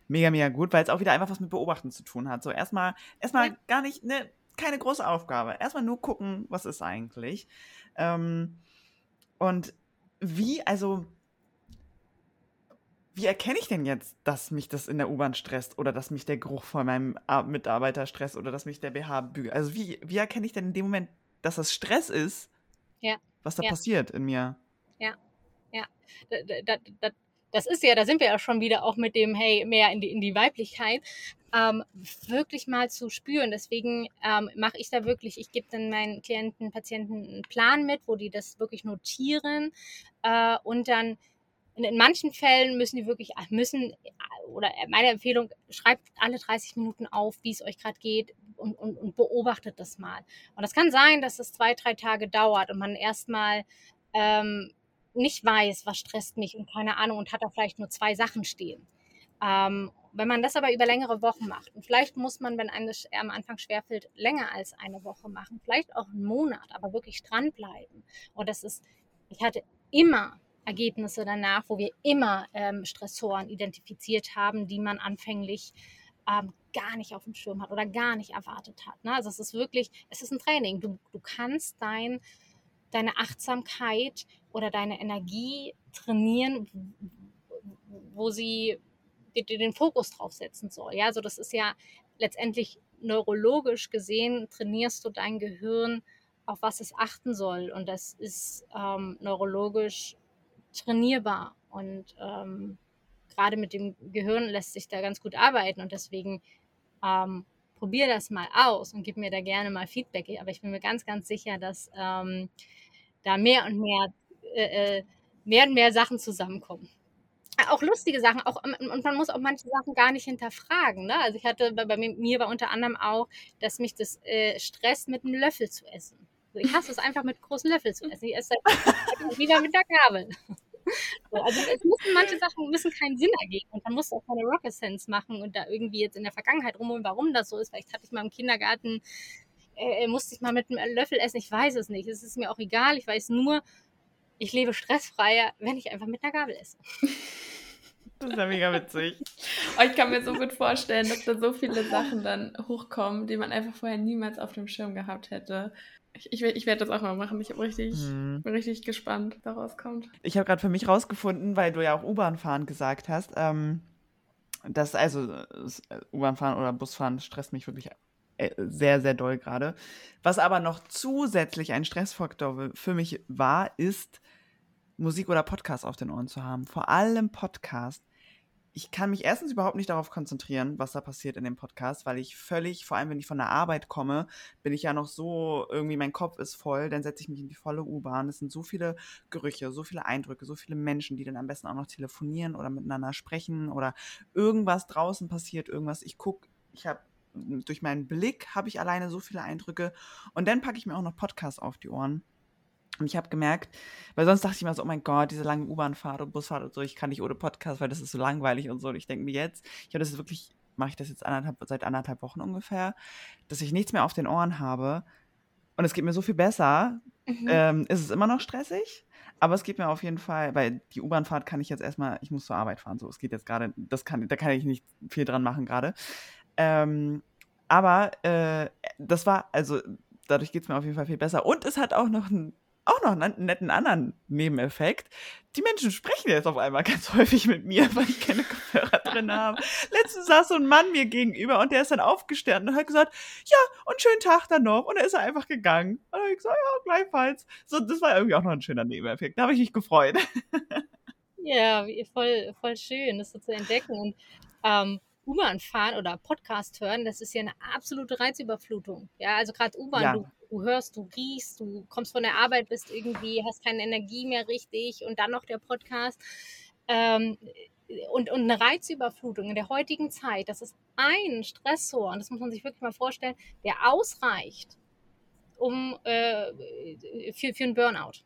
mega, mega gut, weil es auch wieder einfach was mit Beobachten zu tun hat. So erstmal, erstmal ja. gar nicht, ne, keine große Aufgabe. Erstmal nur gucken, was ist eigentlich. Ähm, und wie, also wie erkenne ich denn jetzt, dass mich das in der U-Bahn stresst oder dass mich der Geruch von meinem Mitarbeiter stresst oder dass mich der BH bügelt? Also wie, wie erkenne ich denn in dem Moment, dass das Stress ist, ja. was da ja. passiert in mir?
Ja, ja. Da, da, da, das ist ja, da sind wir ja schon wieder auch mit dem, hey, mehr in die, in die Weiblichkeit, ähm, wirklich mal zu spüren. Deswegen ähm, mache ich da wirklich, ich gebe dann meinen Klienten, Patienten einen Plan mit, wo die das wirklich notieren äh, und dann in, in manchen Fällen müssen die wirklich, müssen, oder meine Empfehlung, schreibt alle 30 Minuten auf, wie es euch gerade geht und, und, und beobachtet das mal. Und das kann sein, dass es zwei, drei Tage dauert und man erstmal ähm, nicht weiß, was stresst mich und keine Ahnung und hat da vielleicht nur zwei Sachen stehen. Ähm, wenn man das aber über längere Wochen macht, und vielleicht muss man, wenn einem das am Anfang schwerfällt, länger als eine Woche machen, vielleicht auch einen Monat, aber wirklich dranbleiben. Und das ist, ich hatte immer Ergebnisse danach, wo wir immer ähm, Stressoren identifiziert haben, die man anfänglich ähm, gar nicht auf dem Schirm hat oder gar nicht erwartet hat. Ne? Also es ist wirklich, es ist ein Training. Du, du kannst dein, deine Achtsamkeit oder deine Energie trainieren, wo sie den Fokus drauf setzen soll. Ja, also das ist ja letztendlich neurologisch gesehen, trainierst du dein Gehirn, auf was es achten soll. Und das ist ähm, neurologisch trainierbar. Und ähm, gerade mit dem Gehirn lässt sich da ganz gut arbeiten. Und deswegen ähm, probier das mal aus und gib mir da gerne mal Feedback. Aber ich bin mir ganz, ganz sicher, dass ähm, da mehr und mehr, äh, äh mehr und mehr Sachen zusammenkommen auch lustige Sachen, auch, ähm, und man muss auch manche Sachen gar nicht hinterfragen. Ne? Also ich hatte bei, bei mir war unter anderem auch, dass mich das äh, stresst, mit einem Löffel zu essen. Ich hasse es einfach mit großen Löffel zu essen. Ich esse lieber mit der Gabel. So, also es müssen manche Sachen müssen keinen Sinn ergeben und man muss auch keine Rocket Sense machen und da irgendwie jetzt in der Vergangenheit rumholen, warum das so ist. Vielleicht hatte ich mal im Kindergarten, äh, musste ich mal mit einem Löffel essen, ich weiß es nicht. Es ist mir auch egal. Ich weiß nur, ich lebe stressfreier, wenn ich einfach mit einer Gabel esse.
Das ist ja mega witzig.
Oh, ich kann mir so gut vorstellen, dass da so viele Sachen dann hochkommen, die man einfach vorher niemals auf dem Schirm gehabt hätte. Ich, ich, ich werde das auch mal machen. Ich bin richtig, hm. bin richtig gespannt, was da rauskommt.
Ich habe gerade für mich rausgefunden, weil du ja auch U-Bahn fahren gesagt hast, ähm, dass also U-Bahn fahren oder Busfahren stresst mich wirklich äh, sehr, sehr doll gerade. Was aber noch zusätzlich ein Stressfaktor für mich war, ist, Musik oder Podcast auf den Ohren zu haben. Vor allem Podcast ich kann mich erstens überhaupt nicht darauf konzentrieren, was da passiert in dem Podcast, weil ich völlig, vor allem wenn ich von der Arbeit komme, bin ich ja noch so, irgendwie mein Kopf ist voll, dann setze ich mich in die volle U-Bahn. Es sind so viele Gerüche, so viele Eindrücke, so viele Menschen, die dann am besten auch noch telefonieren oder miteinander sprechen oder irgendwas draußen passiert, irgendwas. Ich gucke, ich habe durch meinen Blick habe ich alleine so viele Eindrücke und dann packe ich mir auch noch Podcasts auf die Ohren und ich habe gemerkt, weil sonst dachte ich mir so, oh mein Gott, diese lange U-Bahn-Fahrt und Busfahrt und so, ich kann nicht ohne Podcast, weil das ist so langweilig und so. Und ich denke mir jetzt, ich habe das wirklich, mache ich das jetzt anderthalb, seit anderthalb Wochen ungefähr, dass ich nichts mehr auf den Ohren habe. Und es geht mir so viel besser. Mhm. Ähm, ist es immer noch stressig, aber es geht mir auf jeden Fall, weil die U-Bahn-Fahrt kann ich jetzt erstmal, ich muss zur Arbeit fahren, so, es geht jetzt gerade, das kann, da kann ich nicht viel dran machen gerade. Ähm, aber äh, das war, also dadurch geht es mir auf jeden Fall viel besser. Und es hat auch noch einen auch noch einen netten anderen Nebeneffekt. Die Menschen sprechen jetzt auf einmal ganz häufig mit mir, weil ich keine Kopfhörer drin habe. Letztens saß so ein Mann mir gegenüber und der ist dann aufgestanden und hat gesagt, ja, und schönen Tag dann noch. Und er ist einfach gegangen. Und dann habe ich gesagt, ja, gleichfalls. So, das war irgendwie auch noch ein schöner Nebeneffekt. Da habe ich mich gefreut.
Ja, voll, voll schön, das so zu entdecken. Und ähm, U-Bahn fahren oder Podcast hören, das ist ja eine absolute Reizüberflutung. Ja, also gerade U-Bahn, ja. du, du, hörst, du riechst, du kommst von der Arbeit, bist irgendwie, hast keine Energie mehr richtig und dann noch der Podcast. Ähm, und, und eine Reizüberflutung in der heutigen Zeit, das ist ein Stressor, und das muss man sich wirklich mal vorstellen, der ausreicht um, äh, für, für einen Burnout.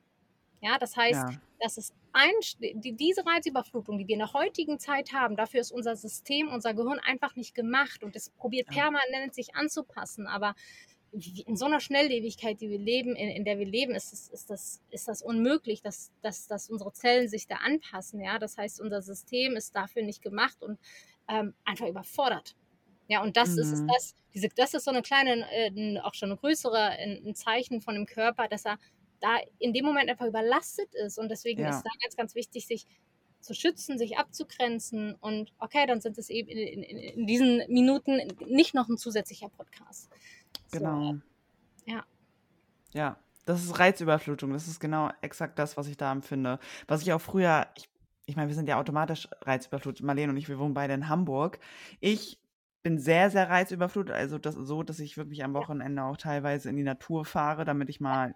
Ja, das heißt, ja. das ist ein, die, diese Reizüberflutung, die wir in der heutigen Zeit haben, dafür ist unser System, unser Gehirn einfach nicht gemacht und es probiert permanent sich anzupassen. Aber in so einer Schnelllebigkeit, die wir leben, in, in der wir leben, ist, ist, ist, das, ist das unmöglich, dass, dass, dass unsere Zellen sich da anpassen. Ja? Das heißt, unser System ist dafür nicht gemacht und ähm, einfach überfordert. Ja, und das mhm. ist, ist das, diese, das ist so eine kleine, äh, auch schon eine größere, ein, ein Zeichen von dem Körper, dass er da in dem Moment einfach überlastet ist. Und deswegen ja. ist da ganz, ganz wichtig, sich zu schützen, sich abzugrenzen. Und okay, dann sind es eben in, in, in diesen Minuten nicht noch ein zusätzlicher Podcast.
Genau.
So, ja.
Ja, das ist Reizüberflutung. Das ist genau exakt das, was ich da empfinde. Was ich auch früher, ich, ich meine, wir sind ja automatisch reizüberflutet. Marlene und ich, wir wohnen beide in Hamburg. Ich bin sehr, sehr reizüberflutet. Also das, so, dass ich wirklich am Wochenende auch teilweise in die Natur fahre, damit ich mal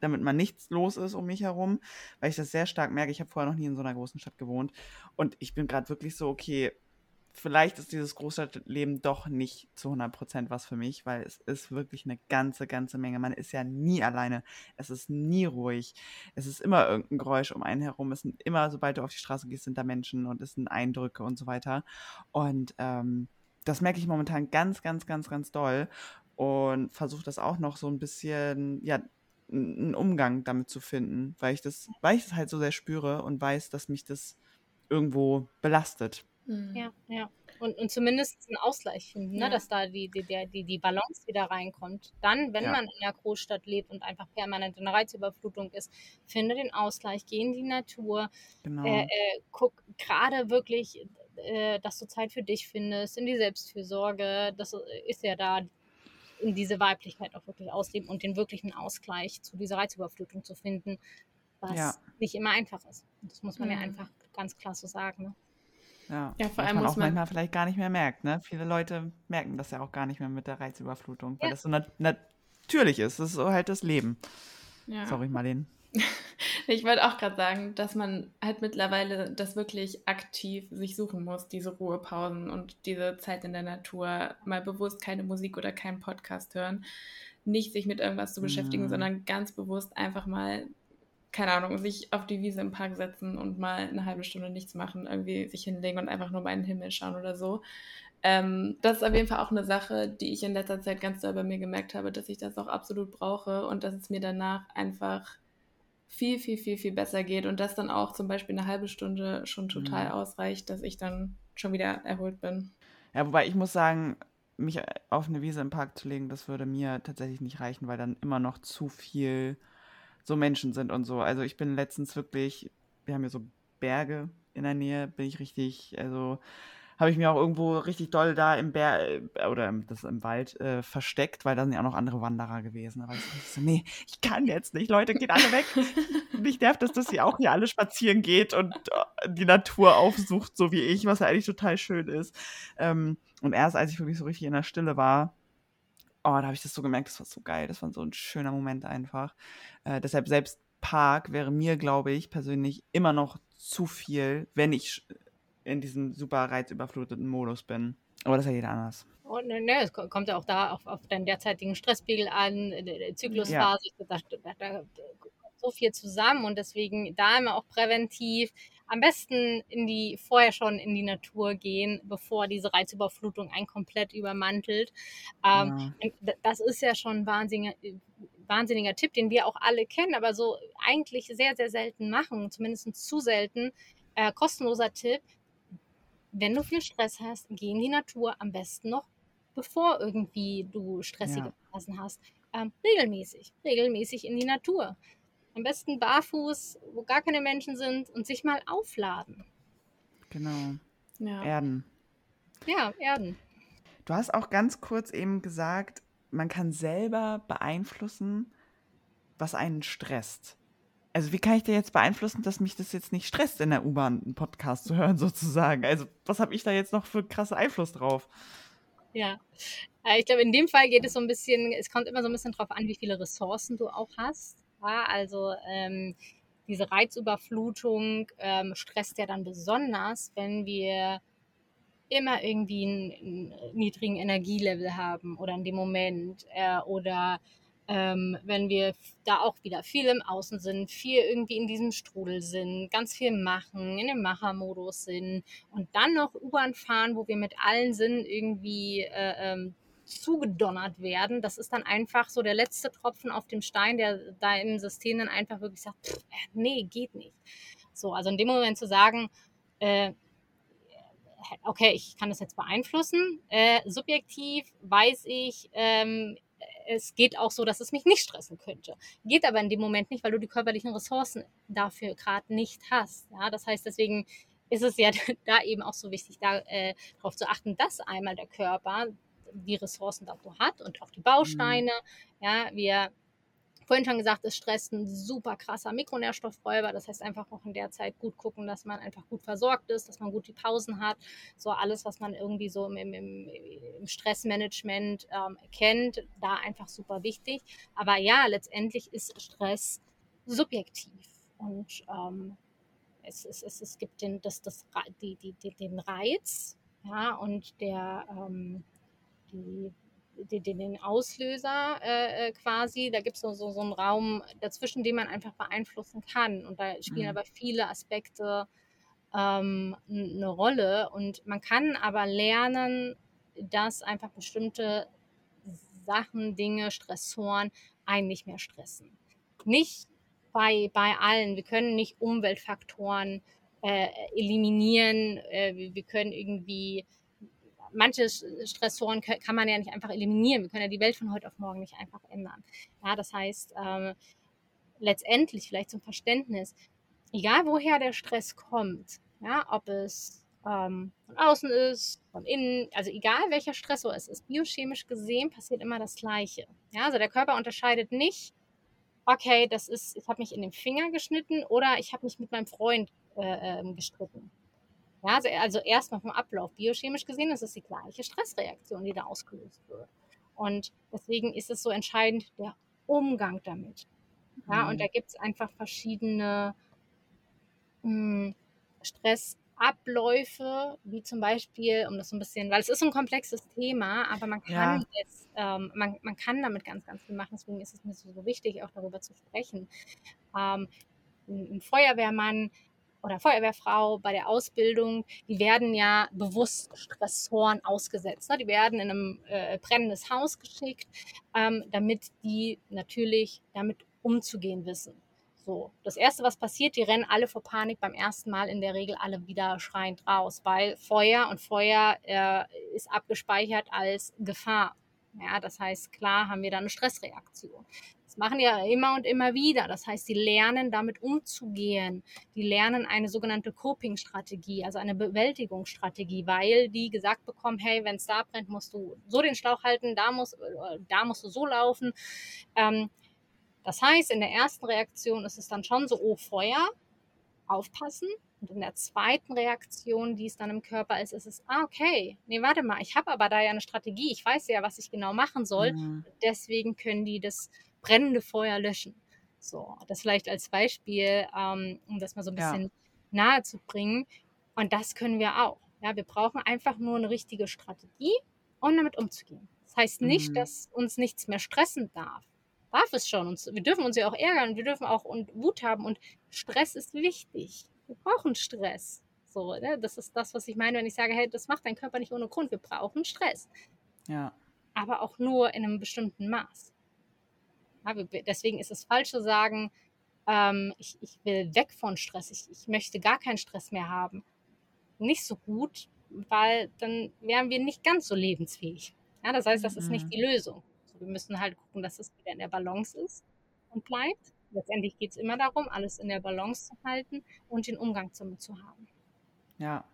damit man nichts los ist um mich herum, weil ich das sehr stark merke. Ich habe vorher noch nie in so einer großen Stadt gewohnt und ich bin gerade wirklich so, okay, vielleicht ist dieses Großstadtleben doch nicht zu 100 Prozent was für mich, weil es ist wirklich eine ganze, ganze Menge. Man ist ja nie alleine. Es ist nie ruhig. Es ist immer irgendein Geräusch um einen herum. Es sind immer, sobald du auf die Straße gehst, sind da Menschen und es sind Eindrücke und so weiter. Und ähm, das merke ich momentan ganz, ganz, ganz, ganz doll und versuche das auch noch so ein bisschen, ja, einen Umgang damit zu finden, weil ich das, weil ich das halt so sehr spüre und weiß, dass mich das irgendwo belastet.
Mhm. Ja, ja. Und, und zumindest einen Ausgleich finden, ne? dass da die, die, die, die Balance wieder reinkommt. Dann, wenn ja. man in der Großstadt lebt und einfach permanent in der Reizüberflutung ist, finde den Ausgleich, geh in die Natur, genau. äh, äh, guck gerade wirklich, äh, dass du Zeit für dich findest, in die Selbstfürsorge, das ist ja da in diese Weiblichkeit auch wirklich ausleben und den wirklichen Ausgleich zu dieser Reizüberflutung zu finden, was ja. nicht immer einfach ist. Das muss man mhm. ja einfach ganz klar so sagen. Ne?
Ja, ja vor allem man muss auch man manchmal vielleicht gar nicht mehr merkt. Ne? Viele Leute merken das ja auch gar nicht mehr mit der Reizüberflutung, weil ja. das so nat natürlich ist. Das ist so halt das Leben. Ja. Sorry, Marlene.
Ich wollte auch gerade sagen, dass man halt mittlerweile das wirklich aktiv sich suchen muss, diese Ruhepausen und diese Zeit in der Natur, mal bewusst keine Musik oder keinen Podcast hören, nicht sich mit irgendwas zu beschäftigen, mhm. sondern ganz bewusst einfach mal keine Ahnung, sich auf die Wiese im Park setzen und mal eine halbe Stunde nichts machen, irgendwie sich hinlegen und einfach nur mal in den Himmel schauen oder so. Ähm, das ist auf jeden Fall auch eine Sache, die ich in letzter Zeit ganz doll bei mir gemerkt habe, dass ich das auch absolut brauche und dass es mir danach einfach viel, viel, viel, viel besser geht und dass dann auch zum Beispiel eine halbe Stunde schon total mhm. ausreicht, dass ich dann schon wieder erholt bin.
Ja, wobei ich muss sagen, mich auf eine Wiese im Park zu legen, das würde mir tatsächlich nicht reichen, weil dann immer noch zu viel so Menschen sind und so. Also ich bin letztens wirklich, wir haben ja so Berge in der Nähe, bin ich richtig, also habe ich mir auch irgendwo richtig doll da im Berg äh, oder im, das im Wald äh, versteckt, weil da sind ja auch noch andere Wanderer gewesen. Aber ich so, nee, ich kann jetzt nicht, Leute, geht alle weg. Mich nervt es, dass ihr auch hier alle spazieren geht und äh, die Natur aufsucht, so wie ich, was ja eigentlich total schön ist. Ähm, und erst als ich wirklich so richtig in der Stille war, oh, da habe ich das so gemerkt, das war so geil, das war so ein schöner Moment einfach. Äh, deshalb selbst Park wäre mir, glaube ich, persönlich immer noch zu viel, wenn ich in diesem super reizüberfluteten Modus bin. Aber das ist ja jeder anders.
Und, ne, ne, es kommt ja auch da auf, auf deinen derzeitigen Stresspegel an, Zyklusphase, ja. da, da, da, so viel zusammen und deswegen da immer auch präventiv am besten in die, vorher schon in die Natur gehen, bevor diese Reizüberflutung einen komplett übermantelt. Ähm, ja. Das ist ja schon ein wahnsinniger, wahnsinniger Tipp, den wir auch alle kennen, aber so eigentlich sehr, sehr selten machen, zumindest zu selten. Äh, kostenloser Tipp, wenn du viel Stress hast, geh in die Natur, am besten noch, bevor irgendwie du stressige ja. Phasen hast. Ähm, regelmäßig, regelmäßig in die Natur. Am besten barfuß, wo gar keine Menschen sind und sich mal aufladen.
Genau. Ja. Erden.
Ja, Erden.
Du hast auch ganz kurz eben gesagt, man kann selber beeinflussen, was einen stresst. Also wie kann ich dir jetzt beeinflussen, dass mich das jetzt nicht stresst, in der U-Bahn einen Podcast zu hören, sozusagen? Also was habe ich da jetzt noch für krasse Einfluss drauf?
Ja, äh, ich glaube, in dem Fall geht es so ein bisschen, es kommt immer so ein bisschen drauf an, wie viele Ressourcen du auch hast. Ja, also ähm, diese Reizüberflutung ähm, stresst ja dann besonders, wenn wir immer irgendwie einen, einen niedrigen Energielevel haben oder in dem Moment äh, oder ähm, wenn wir da auch wieder viel im Außen sind, viel irgendwie in diesem Strudel sind, ganz viel machen, in dem Machermodus sind und dann noch U-Bahn fahren, wo wir mit allen Sinnen irgendwie äh, ähm, zugedonnert werden. Das ist dann einfach so der letzte Tropfen auf dem Stein, der da im System dann einfach wirklich sagt, pff, äh, nee, geht nicht. So, also in dem Moment zu sagen, äh, okay, ich kann das jetzt beeinflussen. Äh, subjektiv weiß ich, ähm, es geht auch so, dass es mich nicht stressen könnte. Geht aber in dem Moment nicht, weil du die körperlichen Ressourcen dafür gerade nicht hast. Ja, das heißt, deswegen ist es ja da eben auch so wichtig, darauf äh, zu achten, dass einmal der Körper die Ressourcen dazu hat und auch die Bausteine. Mhm. Ja, wir vorhin schon gesagt, ist Stress ein super krasser Mikronährstoffräuber. Das heißt einfach auch in der Zeit gut gucken, dass man einfach gut versorgt ist, dass man gut die Pausen hat. So alles, was man irgendwie so im, im, im Stressmanagement ähm, kennt, da einfach super wichtig. Aber ja, letztendlich ist Stress subjektiv und ähm, es, es, es, es gibt den, das, das, die, die, den Reiz ja, und der, ähm, die den, den Auslöser äh, äh, quasi. Da gibt es so, so, so einen Raum dazwischen, den man einfach beeinflussen kann. Und da spielen mhm. aber viele Aspekte ähm, eine Rolle. Und man kann aber lernen, dass einfach bestimmte Sachen, Dinge, Stressoren einen nicht mehr stressen. nicht bei, bei allen. Wir können nicht Umweltfaktoren äh, eliminieren. Äh, wir können irgendwie manche Stressoren kann man ja nicht einfach eliminieren. Wir können ja die Welt von heute auf morgen nicht einfach ändern. Ja, das heißt, ähm, letztendlich vielleicht zum Verständnis, egal woher der Stress kommt, ja, ob es ähm, von außen ist, von innen, also egal welcher Stressor es ist, biochemisch gesehen passiert immer das Gleiche. Ja, also der Körper unterscheidet nicht, okay, das ist, ich habe mich in den Finger geschnitten oder ich habe mich mit meinem Freund äh, äh, gestritten. Ja, also, erstmal vom Ablauf. Biochemisch gesehen ist es die gleiche Stressreaktion, die da ausgelöst wird. Und deswegen ist es so entscheidend der Umgang damit. Ja, mhm. und da gibt es einfach verschiedene mh, hm, Stressabläufe, wie zum Beispiel, um das so ein bisschen, weil es ist ein komplexes Thema, aber man kann, ja. es, ähm, man, man kann damit ganz, ganz viel machen. Deswegen ist es mir so, so wichtig, auch darüber zu sprechen. Ähm, ein Feuerwehrmann oder Feuerwehrfrau bei der Ausbildung, die werden ja bewusst Stressoren ausgesetzt. Ne? Die werden in einem äh, brennendes Haus geschickt, ähm, damit die natürlich damit umzugehen wissen. So, das erste, was passiert, die rennen alle vor Panik beim ersten Mal in der Regel alle wieder schreiend raus, weil Feuer und Feuer äh, ist abgespeichert als Gefahr. Ja, das heißt, klar haben wir da eine Stressreaktion. Das machen ja immer und immer wieder. Das heißt, sie lernen damit umzugehen. Die lernen eine sogenannte Coping-Strategie, also eine Bewältigungsstrategie, weil die gesagt bekommen, hey, wenn es da brennt, musst du so den Schlauch halten, da, muss, da musst du so laufen. Ähm, das heißt, in der ersten Reaktion ist es dann schon so, oh, Feuer, aufpassen. Und in der zweiten Reaktion, die es dann im Körper ist, ist es, ah, okay, nee, warte mal, ich habe aber da ja eine Strategie, ich weiß ja, was ich genau machen soll. Mhm. Deswegen können die das brennende Feuer löschen. So, das vielleicht als Beispiel, ähm, um das mal so ein bisschen ja. nahe zu bringen. Und das können wir auch. Ja, wir brauchen einfach nur eine richtige Strategie, um damit umzugehen. Das heißt nicht, mhm. dass uns nichts mehr stressen darf. Darf es schon. Und wir dürfen uns ja auch ärgern, wir dürfen auch und Wut haben und Stress ist wichtig. Wir brauchen Stress. So, ne? Das ist das, was ich meine, wenn ich sage, hey, das macht dein Körper nicht ohne Grund. Wir brauchen Stress.
Ja.
Aber auch nur in einem bestimmten Maß. Deswegen ist es falsch zu sagen, ähm, ich, ich, will weg von Stress, ich, ich möchte gar keinen Stress mehr haben. Nicht so gut, weil dann wären wir nicht ganz so lebensfähig. Ja, das heißt, das ist nicht mhm. die Lösung. Also wir müssen halt gucken, dass es wieder in der Balance ist und bleibt. Letztendlich geht es immer darum, alles in der Balance zu halten und den Umgang damit zu haben.
Ja,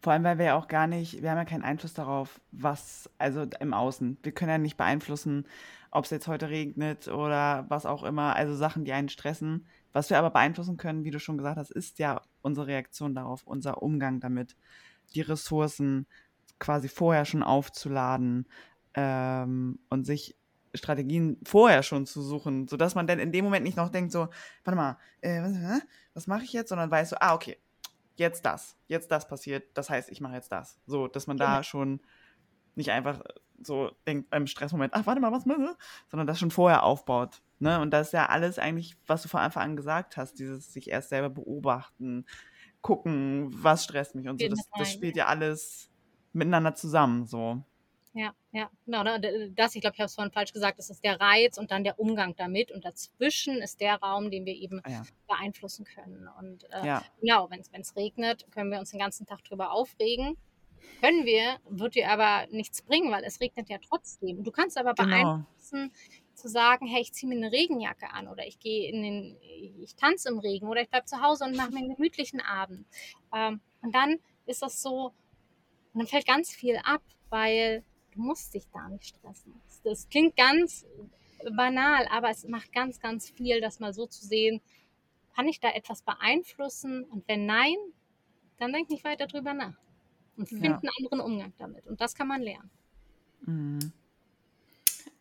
vor allem, weil wir ja auch gar nicht, wir haben ja keinen Einfluss darauf, was, also im Außen. Wir können ja nicht beeinflussen, ob es jetzt heute regnet oder was auch immer, also Sachen, die einen stressen. Was wir aber beeinflussen können, wie du schon gesagt hast, ist ja unsere Reaktion darauf, unser Umgang damit, die Ressourcen quasi vorher schon aufzuladen ähm, und sich Strategien vorher schon zu suchen, sodass man dann in dem Moment nicht noch denkt, so, warte mal, äh, was, was mache ich jetzt, sondern weiß so, ah, okay, jetzt das, jetzt das passiert, das heißt, ich mache jetzt das. So, dass man da schon nicht einfach so denkt beim Stressmoment, ach, warte mal, was mache sondern das schon vorher aufbaut. Ne? Und das ist ja alles eigentlich, was du von Anfang an gesagt hast, dieses sich erst selber beobachten, gucken, was stresst mich und so. Das, das spielt ja alles miteinander zusammen, so.
Ja, ja, genau. Ne? Das, ich glaube, ich habe es vorhin falsch gesagt, das ist der Reiz und dann der Umgang damit. Und dazwischen ist der Raum, den wir eben ah, ja. beeinflussen können. Und äh, ja. genau, wenn es regnet, können wir uns den ganzen Tag drüber aufregen können wir, wird dir aber nichts bringen, weil es regnet ja trotzdem. Du kannst aber genau. beeinflussen, zu sagen, hey, ich ziehe mir eine Regenjacke an oder ich gehe in den, ich tanze im Regen oder ich bleibe zu Hause und mache mir einen gemütlichen Abend. Ähm, und dann ist das so, und dann fällt ganz viel ab, weil du musst dich da nicht stressen. Das klingt ganz banal, aber es macht ganz, ganz viel, das mal so zu sehen, kann ich da etwas beeinflussen? Und wenn nein, dann denk nicht weiter drüber nach und finden ja. einen anderen Umgang damit. Und das kann man lernen.
Mhm.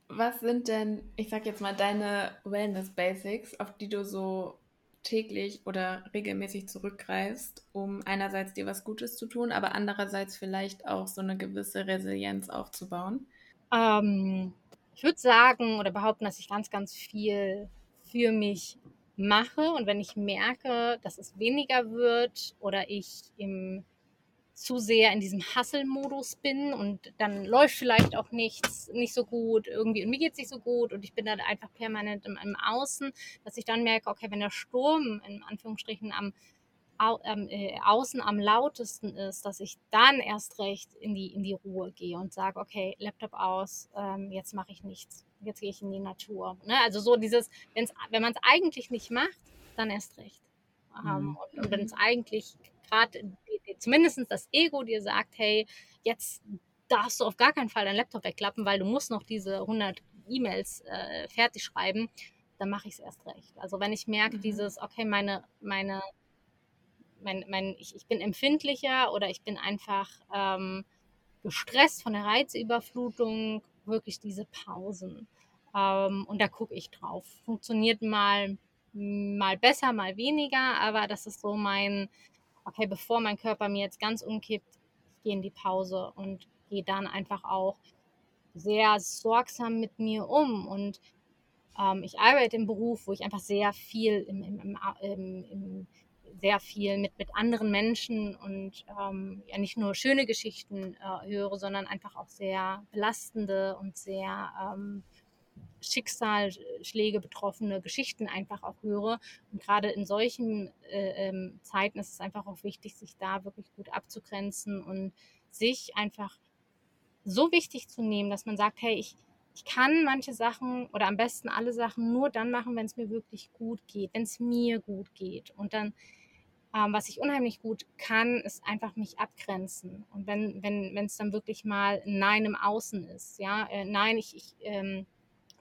Was sind denn, ich sag jetzt mal, deine Wellness Basics, auf die du so täglich oder regelmäßig zurückgreifst, um einerseits dir was Gutes zu tun, aber andererseits vielleicht auch so eine gewisse Resilienz aufzubauen?
Ähm, ich würde sagen oder behaupten, dass ich ganz, ganz viel für mich mache und wenn ich merke, dass es weniger wird oder ich im zu sehr in diesem Hustle-Modus bin und dann läuft vielleicht auch nichts nicht so gut irgendwie und mir geht es nicht so gut und ich bin dann einfach permanent im, im, Außen, dass ich dann merke, okay, wenn der Sturm in Anführungsstrichen am au, äh, Außen am lautesten ist, dass ich dann erst recht in die, in die Ruhe gehe und sage, okay, Laptop aus, ähm, jetzt mache ich nichts, jetzt gehe ich in die Natur. Ne? Also so dieses, wenn's, wenn man es eigentlich nicht macht, dann erst recht. Ähm, mhm. Und, und wenn es eigentlich gerade zumindest das Ego dir sagt, hey, jetzt darfst du auf gar keinen Fall dein Laptop wegklappen, weil du musst noch diese 100 E-Mails äh, fertig schreiben, dann mache ich es erst recht. Also wenn ich merke, mhm. dieses, okay, meine, meine, mein, mein, ich, ich bin empfindlicher oder ich bin einfach ähm, gestresst von der Reizüberflutung, wirklich diese Pausen. Ähm, und da gucke ich drauf. Funktioniert mal, mal besser, mal weniger, aber das ist so mein, okay, bevor mein Körper mir jetzt ganz umkippt, ich gehe in die Pause und gehe dann einfach auch sehr sorgsam mit mir um. Und ähm, ich arbeite im Beruf, wo ich einfach sehr viel im, im, im, im sehr viel mit, mit anderen Menschen und ähm, ja nicht nur schöne Geschichten äh, höre, sondern einfach auch sehr belastende und sehr ähm, Schicksalsschläge betroffene Geschichten einfach auch höre. Und gerade in solchen äh, ähm, Zeiten ist es einfach auch wichtig, sich da wirklich gut abzugrenzen und sich einfach so wichtig zu nehmen, dass man sagt, hey, ich, ich kann manche Sachen oder am besten alle Sachen nur dann machen, wenn es mir wirklich gut geht, wenn es mir gut geht. Und dann, ähm, was ich unheimlich gut kann, ist einfach mich abgrenzen. Und wenn wenn wenn es dann wirklich mal Nein im Außen ist, ja, äh, nein, ich, ich ähm,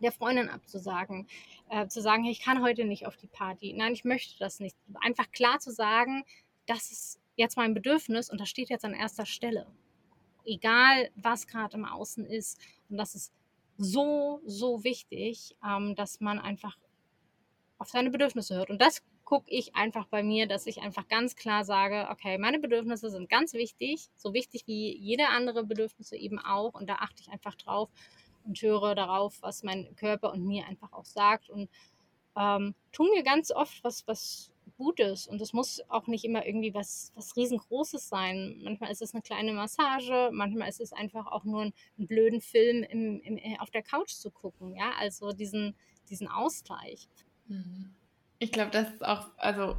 der Freundin abzusagen, äh, zu sagen, hey, ich kann heute nicht auf die Party. Nein, ich möchte das nicht. Einfach klar zu sagen, das ist jetzt mein Bedürfnis und das steht jetzt an erster Stelle. Egal, was gerade im Außen ist. Und das ist so, so wichtig, ähm, dass man einfach auf seine Bedürfnisse hört. Und das gucke ich einfach bei mir, dass ich einfach ganz klar sage, okay, meine Bedürfnisse sind ganz wichtig, so wichtig wie jede andere Bedürfnisse eben auch. Und da achte ich einfach drauf und höre darauf, was mein Körper und mir einfach auch sagt und ähm, tun mir ganz oft was, was Gutes und es muss auch nicht immer irgendwie was, was riesengroßes sein. Manchmal ist es eine kleine Massage, manchmal ist es einfach auch nur ein, einen blöden Film im, im, äh, auf der Couch zu gucken, ja, also diesen, diesen Ausgleich.
Mhm. Ich glaube, das ist auch, also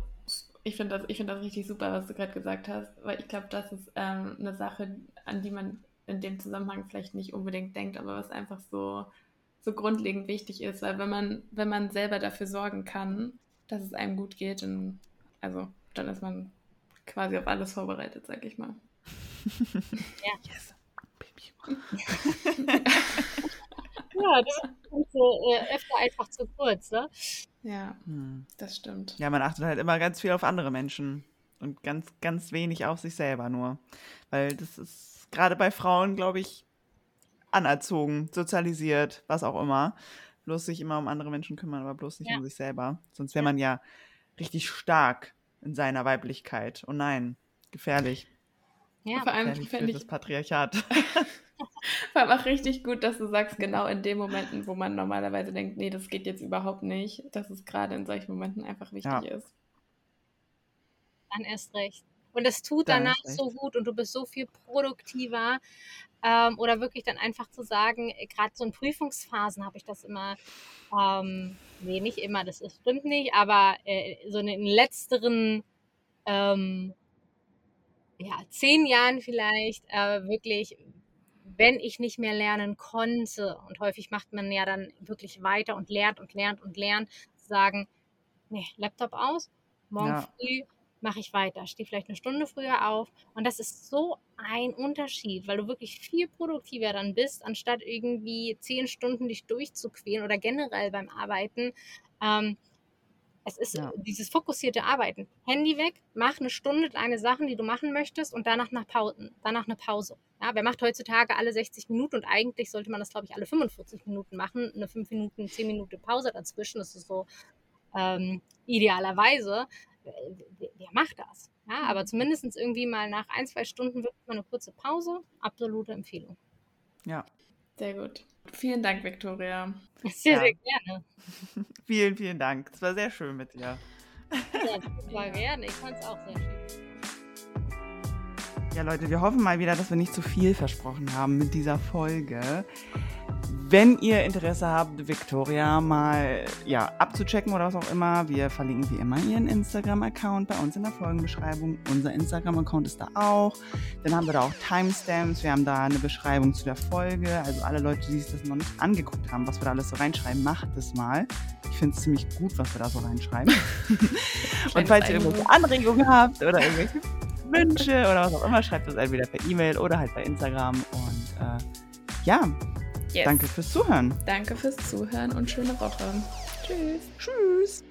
ich finde das, find das richtig super, was du gerade gesagt hast, weil ich glaube, das ist ähm, eine Sache, an die man in dem Zusammenhang vielleicht nicht unbedingt denkt, aber was einfach so, so grundlegend wichtig ist, weil wenn man, wenn man selber dafür sorgen kann, dass es einem gut geht, dann, also, dann ist man quasi auf alles vorbereitet, sag ich mal.
Ja. Yes. Baby. ja, das ist äh, öfter einfach zu kurz, ne?
Ja, hm. das stimmt.
Ja, man achtet halt immer ganz viel auf andere Menschen und ganz, ganz wenig auf sich selber nur. Weil das ist gerade bei Frauen, glaube ich, anerzogen, sozialisiert, was auch immer. Bloß sich immer um andere Menschen kümmern, aber bloß nicht ja. um sich selber. Sonst wäre man ja richtig stark in seiner Weiblichkeit. Oh nein, gefährlich.
Ja, vor allem
für das Patriarchat.
vor allem auch richtig gut, dass du sagst, genau in den Momenten, wo man normalerweise denkt, nee, das geht jetzt überhaupt nicht, dass es gerade in solchen Momenten einfach wichtig ja. ist.
Dann erst recht. Und es tut danach so gut und du bist so viel produktiver. Ähm, oder wirklich dann einfach zu sagen, äh, gerade so in Prüfungsphasen habe ich das immer, ähm, nee, nicht immer, das ist, stimmt nicht, aber äh, so in den letzteren ähm, ja, zehn Jahren vielleicht äh, wirklich, wenn ich nicht mehr lernen konnte, und häufig macht man ja dann wirklich weiter und lernt und lernt und lernt, zu sagen, nee, Laptop aus, morgen ja. früh mache ich weiter, stehe vielleicht eine Stunde früher auf. Und das ist so ein Unterschied, weil du wirklich viel produktiver dann bist, anstatt irgendwie zehn Stunden dich durchzuquälen oder generell beim Arbeiten. Ähm, es ist ja. dieses fokussierte Arbeiten. Handy weg, mach eine Stunde deine Sachen, die du machen möchtest und danach, nach Pausen, danach eine Pause. Ja, wer macht heutzutage alle 60 Minuten und eigentlich sollte man das, glaube ich, alle 45 Minuten machen. Eine 5 Minuten, 10 Minuten Pause dazwischen, das ist so ähm, idealerweise wer macht das? Ja, aber mhm. zumindest irgendwie mal nach ein, zwei Stunden wirklich mal eine kurze Pause. Absolute Empfehlung.
Ja.
Sehr gut. Vielen Dank, Viktoria.
Sehr, ja. sehr gerne.
vielen, vielen Dank. Es war sehr schön mit dir.
Ja, super gerne. Ich fand es auch sehr schön.
Ja, Leute, wir hoffen mal wieder, dass wir nicht zu viel versprochen haben mit dieser Folge. Wenn ihr Interesse habt, Victoria mal ja, abzuchecken oder was auch immer, wir verlinken wie immer ihren Instagram-Account bei uns in der Folgenbeschreibung. Unser Instagram-Account ist da auch. Dann haben wir da auch Timestamps. Wir haben da eine Beschreibung zu der Folge. Also alle Leute, die sich das noch nicht angeguckt haben, was wir da alles so reinschreiben, macht das mal. Ich finde es ziemlich gut, was wir da so reinschreiben. Und falls ihr irgendwelche Anregungen habt oder irgendwelche Wünsche oder was auch immer, schreibt das entweder per E-Mail oder halt bei Instagram. Und äh, ja, yes. danke fürs Zuhören.
Danke fürs Zuhören und schöne Woche.
Tschüss. Tschüss.